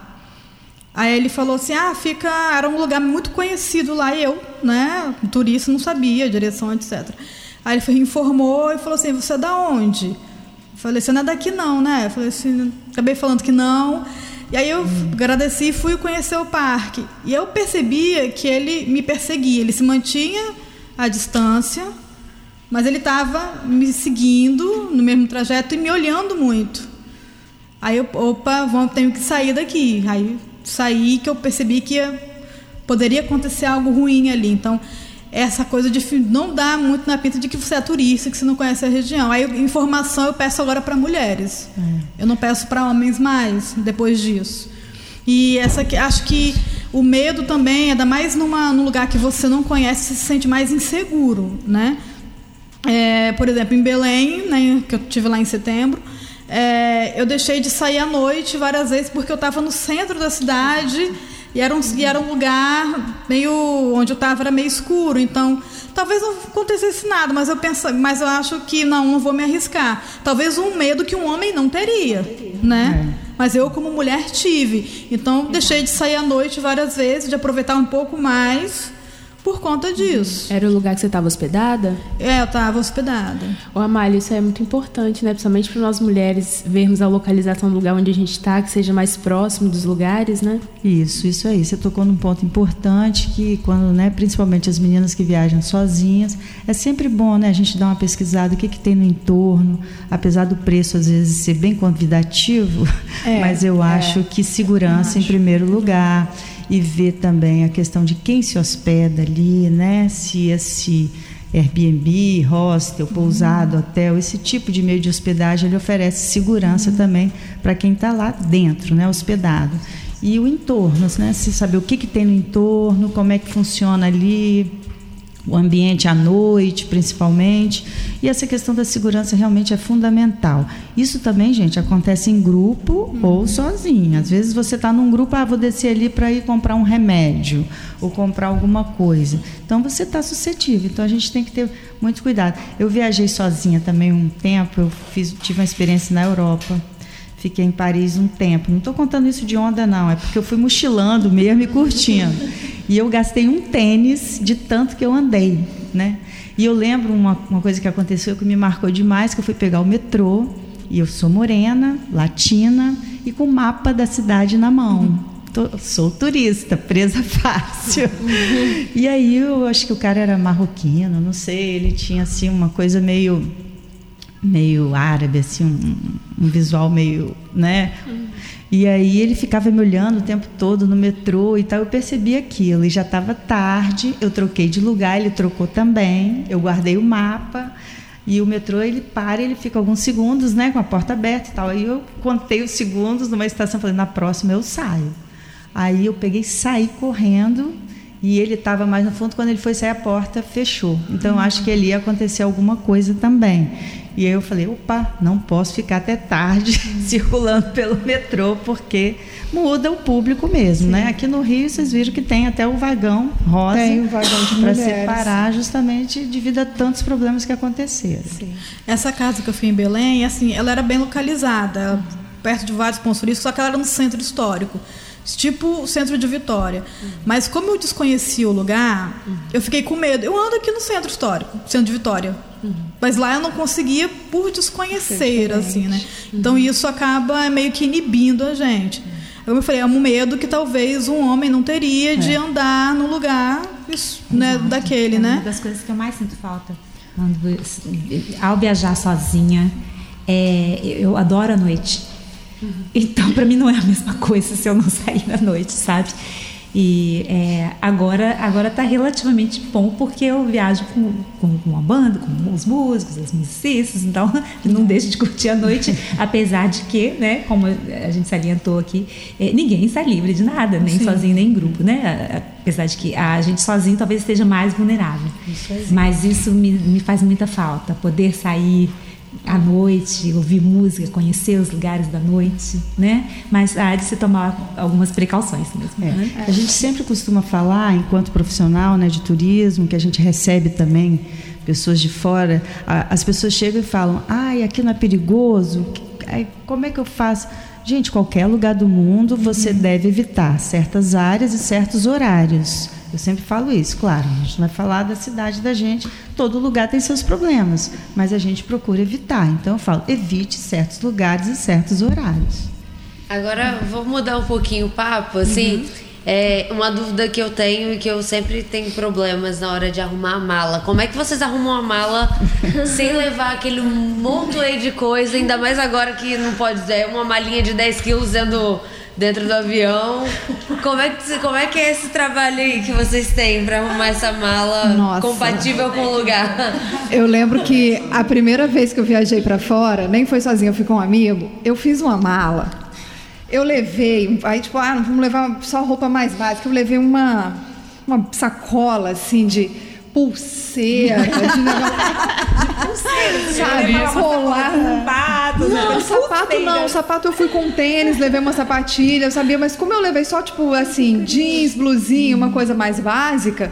Aí ele falou assim: ah, fica. Era um lugar muito conhecido lá, eu, né, turista, não sabia, direção, etc. Aí ele foi, informou e falou assim: você é da onde? Eu falei: você não é daqui, não, né? Eu falei assim: acabei falando que não. E aí eu hum. agradeci e fui conhecer o parque. E eu percebia que ele me perseguia, ele se mantinha à distância, mas ele estava me seguindo no mesmo trajeto e me olhando muito. Aí eu, opa, vamos, tenho que sair daqui. Aí saí que eu percebi que ia, poderia acontecer algo ruim ali. Então, essa coisa de não dá muito na pinta de que você é turista, que você não conhece a região. Aí, informação eu peço agora para mulheres. É. Eu não peço para homens mais depois disso. E essa acho que o medo também, ainda mais numa, num lugar que você não conhece, você se sente mais inseguro, né? É, por exemplo, em Belém, né, que eu tive lá em setembro, é, eu deixei de sair à noite várias vezes porque eu estava no centro da cidade e era um, e era um lugar meio onde eu estava era meio escuro. Então talvez não acontecesse nada mas eu penso mas eu acho que não não vou me arriscar. Talvez um medo que um homem não teria, né? É. mas eu como mulher tive. Então deixei de sair à noite várias vezes de aproveitar um pouco mais por conta disso. Era o lugar que você estava hospedada? É, eu estava hospedada. Ô, Amália, isso é muito importante, né? Principalmente para nós mulheres vermos a localização do lugar onde a gente está, que seja mais próximo dos lugares, né? Isso, isso aí. Você tocou num ponto importante que quando, né, principalmente as meninas que viajam sozinhas, é sempre bom, né, a gente dar uma pesquisada o que que tem no entorno, apesar do preço às vezes ser bem convidativo, é, mas eu é. acho que segurança acho. em primeiro lugar e ver também a questão de quem se hospeda ali, né? Se esse Airbnb, hostel, pousado, uhum. hotel, esse tipo de meio de hospedagem ele oferece segurança uhum. também para quem está lá dentro, né? Hospedado. E o entorno, né? Se saber o que, que tem no entorno, como é que funciona ali, o ambiente à noite, principalmente. E essa questão da segurança realmente é fundamental. Isso também, gente, acontece em grupo uhum. ou sozinho. Às vezes você está num grupo, ah, vou descer ali para ir comprar um remédio ou comprar alguma coisa. Então você está suscetível. Então a gente tem que ter muito cuidado. Eu viajei sozinha também um tempo, eu fiz, tive uma experiência na Europa. Fiquei em Paris um tempo. Não estou contando isso de onda, não. É porque eu fui mochilando mesmo e curtindo. E eu gastei um tênis de tanto que eu andei, né? E eu lembro uma, uma coisa que aconteceu que me marcou demais, que eu fui pegar o metrô, e eu sou morena, latina, e com o mapa da cidade na mão. Tô, sou turista, presa fácil. E aí eu acho que o cara era marroquino, não sei, ele tinha assim uma coisa meio meio árabe, assim, um, um visual meio, né? E aí ele ficava me olhando o tempo todo no metrô e tal. Eu percebi aquilo e já estava tarde. Eu troquei de lugar, ele trocou também. Eu guardei o mapa e o metrô ele para, ele fica alguns segundos, né, com a porta aberta e tal. Aí eu contei os segundos numa estação, falei na próxima eu saio. Aí eu peguei, saí correndo e ele estava mais no fundo. Quando ele foi sair, a porta fechou. Então eu acho que ali ia acontecer alguma coisa também. E aí eu falei, opa, não posso ficar até tarde circulando pelo metrô, porque muda o público mesmo, né? Sim. né? Aqui no Rio vocês viram que tem até o vagão rosa para separar justamente devido a tantos problemas que aconteceram. Sim. Essa casa que eu fui em Belém, assim, ela era bem localizada, perto de vários pontos turísticos, só que ela era no centro histórico. Tipo centro de Vitória. Mas como eu desconhecia o lugar, eu fiquei com medo. Eu ando aqui no centro histórico, centro de Vitória. Mas lá eu não conseguia por desconhecer, assim, né? Então isso acaba meio que inibindo a gente. Eu falei, é um medo que talvez um homem não teria de andar no lugar isso, né, daquele, é né? Uma das coisas que eu mais sinto falta quando, ao viajar sozinha, é, eu adoro a noite. Então, para mim não é a mesma coisa se eu não sair à noite, sabe? E é, agora agora está relativamente bom porque eu viajo com, com, com uma banda, com os músicos, as musicistas, então não deixo de curtir a noite, apesar de que, né, como a gente salientou aqui, é, ninguém está livre de nada, nem Sim. sozinho nem em grupo, né? Apesar de que a gente sozinho talvez esteja mais vulnerável. Mas isso me, me faz muita falta, poder sair à noite, ouvir música, conhecer os lugares da noite, né? Mas há de se tomar algumas precauções mesmo. É. né? A gente sempre costuma falar, enquanto profissional né, de turismo, que a gente recebe também pessoas de fora, as pessoas chegam e falam: ai, aqui não é perigoso, como é que eu faço? Gente, qualquer lugar do mundo você deve evitar certas áreas e certos horários. Eu sempre falo isso, claro, a gente não vai falar da cidade da gente, todo lugar tem seus problemas, mas a gente procura evitar. Então eu falo, evite certos lugares e certos horários. Agora, vou mudar um pouquinho o papo, assim. É uma dúvida que eu tenho e que eu sempre tenho problemas na hora de arrumar a mala. Como é que vocês arrumam a mala sem levar aquele monte de coisa, ainda mais agora que não pode é uma malinha de 10 quilos dentro, dentro do avião. Como é, que, como é que é esse trabalho aí que vocês têm para arrumar essa mala Nossa. compatível com o lugar? Eu lembro que a primeira vez que eu viajei para fora, nem foi sozinha, eu fui com um amigo, eu fiz uma mala. Eu levei, aí tipo, ah, vamos levar só roupa mais básica, eu levei uma, uma sacola assim de pulseira, de negócio, sabe, colar. Não, sapato não. Sapato eu fui com tênis, levei uma sapatilha, eu sabia, mas como eu levei só, tipo, assim, jeans, blusinha, uma coisa mais básica,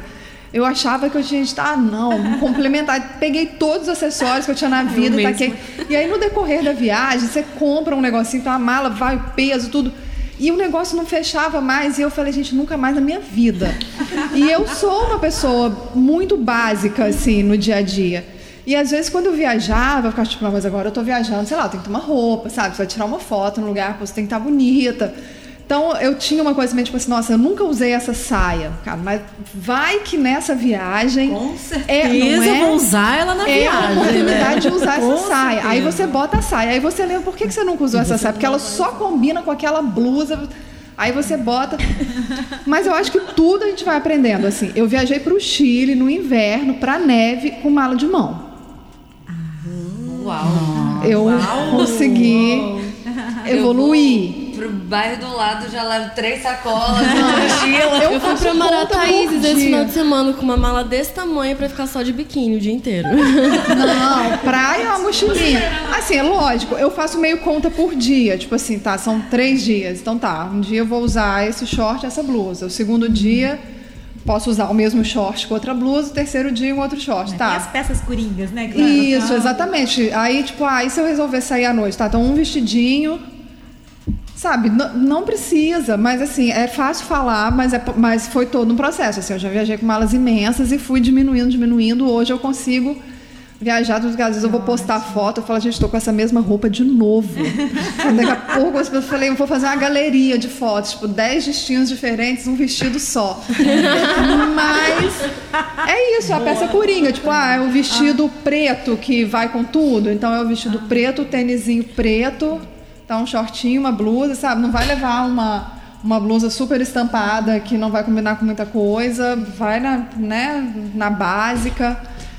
eu achava que eu tinha de estar, ah, não, complementar. Peguei todos os acessórios que eu tinha na vida, taquei. E aí, no decorrer da viagem, você compra um negocinho, então a mala vai, o peso, tudo. E o negócio não fechava mais, e eu falei, gente, nunca mais na minha vida. E eu sou uma pessoa muito básica, assim, no dia a dia. E às vezes quando eu viajava, eu ficava tipo, mas agora eu tô viajando, sei lá, eu tenho que tomar roupa, sabe? Você vai tirar uma foto no lugar, você tem que estar bonita. Então eu tinha uma coisa meio tipo assim, nossa, eu nunca usei essa saia, cara, mas vai que nessa viagem. Com é, certeza é? eu vou usar ela na é viagem. a oportunidade né? de usar Com essa saia. Aí certeza. você bota a saia. Aí você lembra, por que, que você nunca usou essa saia? Porque ela só combina com aquela blusa. Aí você bota. Mas eu acho que tudo a gente vai aprendendo. Assim, eu viajei para o Chile no inverno, para neve, com mala de mão. Uau! Eu consegui evoluir. Pro bairro do lado já levo três sacolas, uma mochila. Eu fui faço pra Marataízes esse dia. final de semana com uma mala desse tamanho pra ficar só de biquíni o dia inteiro. Não, praia é uma mochilinha. Assim, é lógico, eu faço meio conta por dia. Tipo assim, tá, são três dias. Então tá, um dia eu vou usar esse short e essa blusa. O segundo dia, posso usar o mesmo short com outra blusa. O terceiro dia, um outro short. E as Tá. peças coringas, né? Clara? Isso, Ah. exatamente. Aí, tipo, aí se eu resolver sair à noite, tá? Então, um vestidinho. Sabe, n- não precisa, mas assim, é fácil falar, mas, é, mas foi todo um processo. Assim, eu já viajei com malas imensas e fui diminuindo, diminuindo. Hoje eu consigo viajar dos lugares. Às vezes eu vou postar foto, eu falo, gente, estou com essa mesma roupa de novo. Daqui a pouco eu falei, eu vou fazer uma galeria de fotos, tipo, 10 destinos diferentes, um vestido só. mas é isso, a peça coringa. Tipo, ah, é o vestido preto que vai com tudo. Então é o vestido preto, o tênisinho preto, tá um shortinho, uma blusa, sabe? Não vai levar uma, uma blusa super estampada que não vai combinar com muita coisa. Vai na, né, na básica.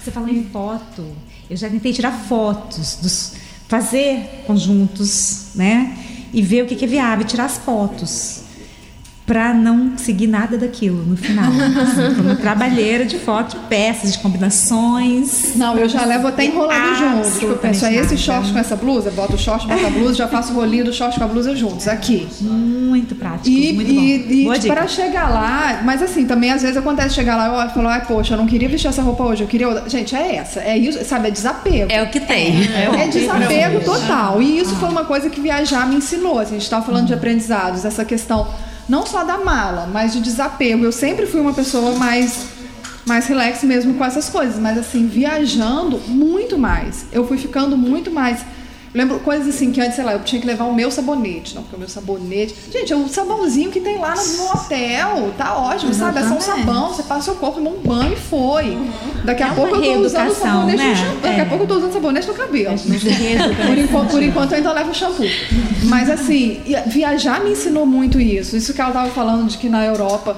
Você em foto. Eu já tentei tirar fotos, dos, fazer conjuntos, né? E ver o que que é viável, tirar as fotos. Pra não seguir nada daquilo no final. Assim, uma trabalheira de foto, de peças, de combinações. Não, eu já levo até enrolado junto. Tipo, eu penso, é esse short com essa blusa? Boto o short, boto a blusa, já faço o rolinho do short com a blusa juntos, aqui. Muito prático, E, muito bom. e, e Boa dica. para chegar lá, mas assim, também às vezes acontece chegar lá e eu olho e falo, ai, poxa, eu não queria vestir essa roupa hoje, eu queria outra. Gente, é essa, é isso, sabe, é desapego. É o que tem. É, desapego total. E isso foi uma coisa que viajar me ensinou. Assim, a gente estava falando de aprendizados, essa questão não só da mala, mas de desapego. Eu sempre fui uma pessoa mais mais relax mesmo com essas coisas, mas assim, viajando muito mais. Eu fui ficando muito mais lembro coisas assim que antes, sei lá, eu tinha que levar o meu sabonete. Não, porque o meu sabonete. Gente, é um sabãozinho que tem lá no hotel. Tá ótimo, sabe? É só um sabão, você passa o corpo num banho e foi. Uhum. Daqui a é pouco eu tô usando sabonete né? no shampoo. Daqui a é. pouco eu tô usando sabonete no cabelo. por, enquanto, por enquanto eu ainda levo shampoo. Mas assim, viajar me ensinou muito isso. Isso que ela tava falando de que na Europa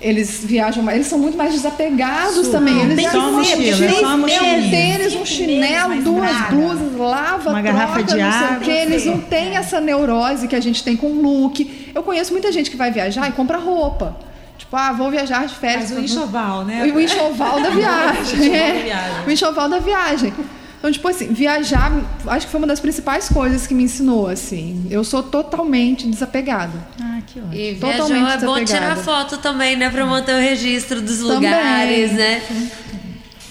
eles viajam, eles são muito mais desapegados Super. também. Eles já só mochila, três, só um tênis, um chinelo, duas nada. blusas, lava, uma troca, garrafa de água. Que eles não têm essa neurose que a gente tem com look. Eu conheço muita gente que vai viajar e compra roupa. Tipo, ah, vou viajar de férias. Faz o enxoval, né? O enxoval da viagem. é. O enxoval da viagem. Então, tipo assim, viajar, acho que foi uma das principais coisas que me ensinou, assim. Eu sou totalmente desapegada. Ah, que ótimo. E totalmente é bom tirar foto também, né? Pra manter o registro dos também. lugares, né?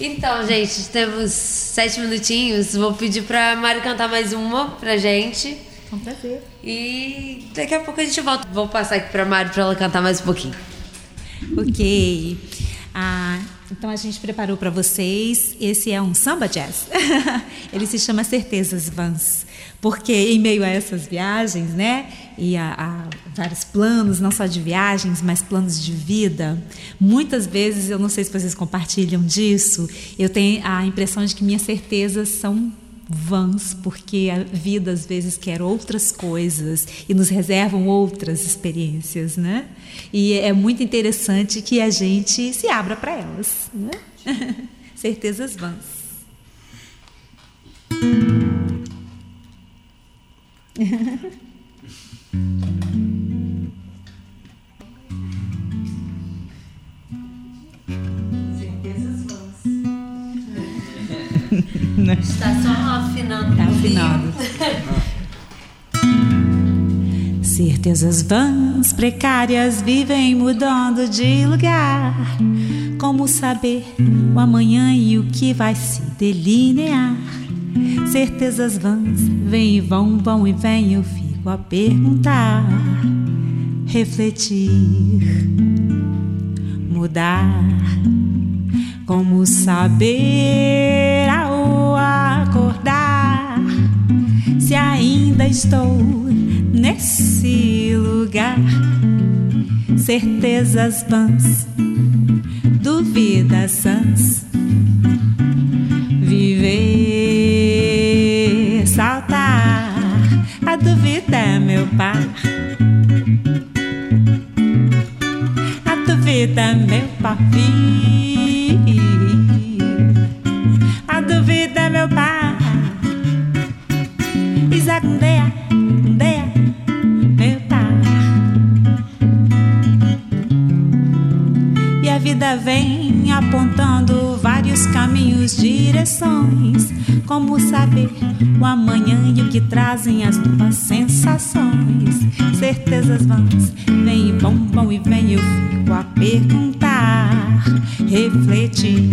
Então, gente, temos sete minutinhos. Vou pedir pra Mari cantar mais uma pra gente. Com um prazer. E daqui a pouco a gente volta. Vou passar aqui pra Mari pra ela cantar mais um pouquinho. Ok. Ah, então a gente preparou para vocês. Esse é um samba jazz. Ele se chama Certezas Vans, porque em meio a essas viagens, né, e a, a, vários planos, não só de viagens, mas planos de vida, muitas vezes eu não sei se vocês compartilham disso. Eu tenho a impressão de que minhas certezas são vãs, porque a vida às vezes quer outras coisas e nos reservam outras experiências, né? E é muito interessante que a gente se abra para elas, né? Certezas vãs. né? Está só afinando. Está afinado. Certezas vãs, precárias, vivem mudando de lugar. Como saber o amanhã e o que vai se delinear? Certezas vãs, vêm e vão, vão e vêm, eu fico a perguntar, refletir, mudar. Como saber ainda estou nesse lugar? Certezas vãs, dúvidas sãs, viver, saltar. A dúvida é meu par. A dúvida é meu pavio. Caminhos, direções. Como saber o amanhã e o que trazem as tuas sensações. Certezas vãs, vem e vão, vão e vem. Eu fico a perguntar, refletir,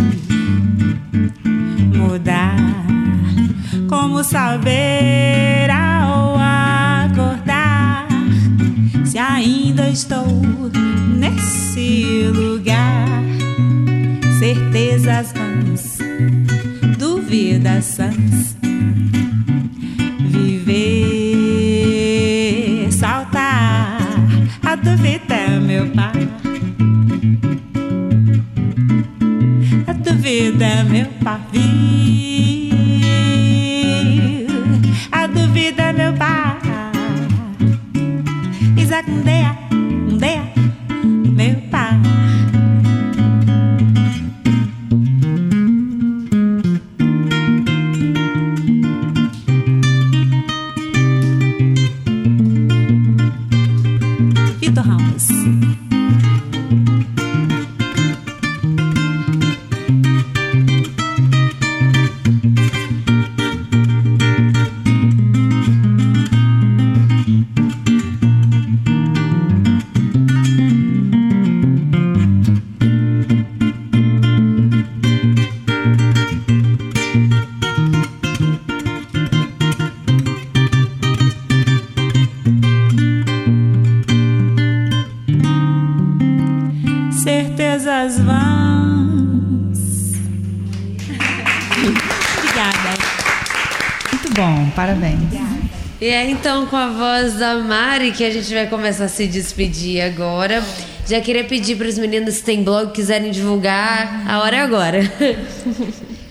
a voz da Mari que a gente vai começar a se despedir agora. Já queria pedir para os meninos que têm blog quiserem divulgar, a hora é agora.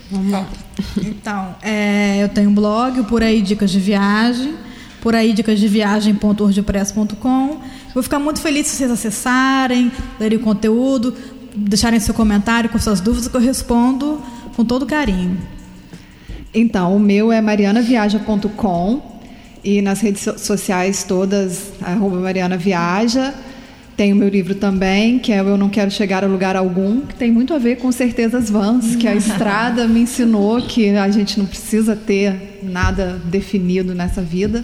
Vamos lá. Então, é, eu tenho um blog, Por Aí Dicas de Viagem, por aí dicas de viagem.wordpress.com. Vou ficar muito feliz se vocês acessarem, lerem o conteúdo, deixarem seu comentário com suas dúvidas que eu respondo com todo carinho. Então, o meu é marianaviaja.com e nas redes sociais todas, arroba Mariana Viaja. Tem o meu livro também, que é Eu Não Quero Chegar a Lugar Algum, que tem muito a ver com certezas vãs, que a estrada me ensinou que a gente não precisa ter nada definido nessa vida.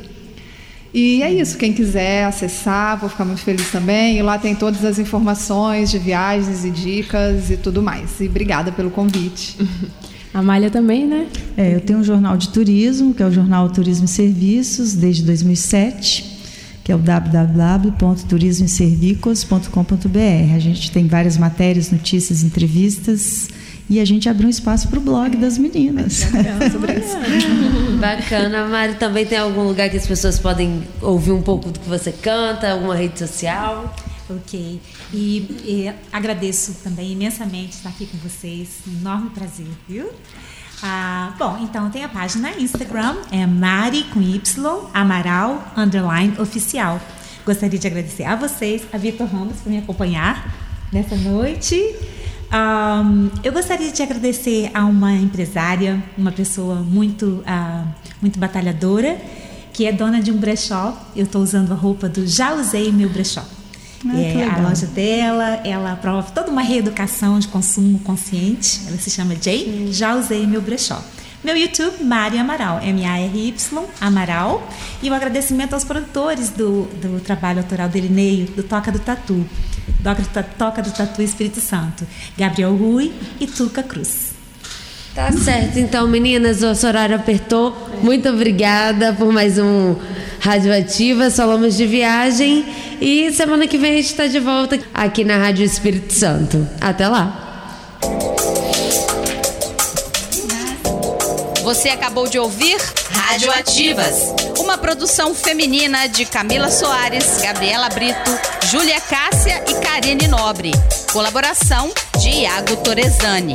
E é isso, quem quiser acessar, vou ficar muito feliz também. E lá tem todas as informações de viagens e dicas e tudo mais. E obrigada pelo convite. A Malha também, né? É, eu tenho um jornal de turismo, que é o Jornal Turismo e Serviços, desde 2007, que é o www.turismoeservicos.com.br. A gente tem várias matérias, notícias, entrevistas e a gente abriu um espaço para o blog das meninas. Bacana, Mari. Também tem algum lugar que as pessoas podem ouvir um pouco do que você canta, alguma rede social? Ok. E, e agradeço também imensamente estar aqui com vocês. Um enorme prazer, viu? Ah, bom, então tem a página Instagram, é Mari com Y, Amaral, underline oficial. Gostaria de agradecer a vocês, a Vitor Ramos, por me acompanhar nessa noite. Um, eu gostaria de agradecer a uma empresária, uma pessoa muito, uh, muito batalhadora, que é dona de um brechó. Eu estou usando a roupa do Já Usei Meu Brechó. Ah, é a loja dela, ela prova toda uma reeducação de consumo consciente. Ela se chama Jay. Sim. Já usei meu brechó. Meu YouTube, Mari Amaral, M-A-R-Y, Amaral. E o um agradecimento aos produtores do, do trabalho autoral dele, Neio, do Toca do Tatu. Toca do Tatu Espírito Santo. Gabriel Rui e Tuca Cruz. Tá certo, então, meninas, o horário apertou. Muito obrigada por mais um Radioativa, Falamos de Viagem. E semana que vem a gente está de volta aqui na Rádio Espírito Santo. Até lá! Você acabou de ouvir Radioativas, uma produção feminina de Camila Soares, Gabriela Brito, Júlia Cássia e Karine Nobre. Colaboração de Iago Torezani.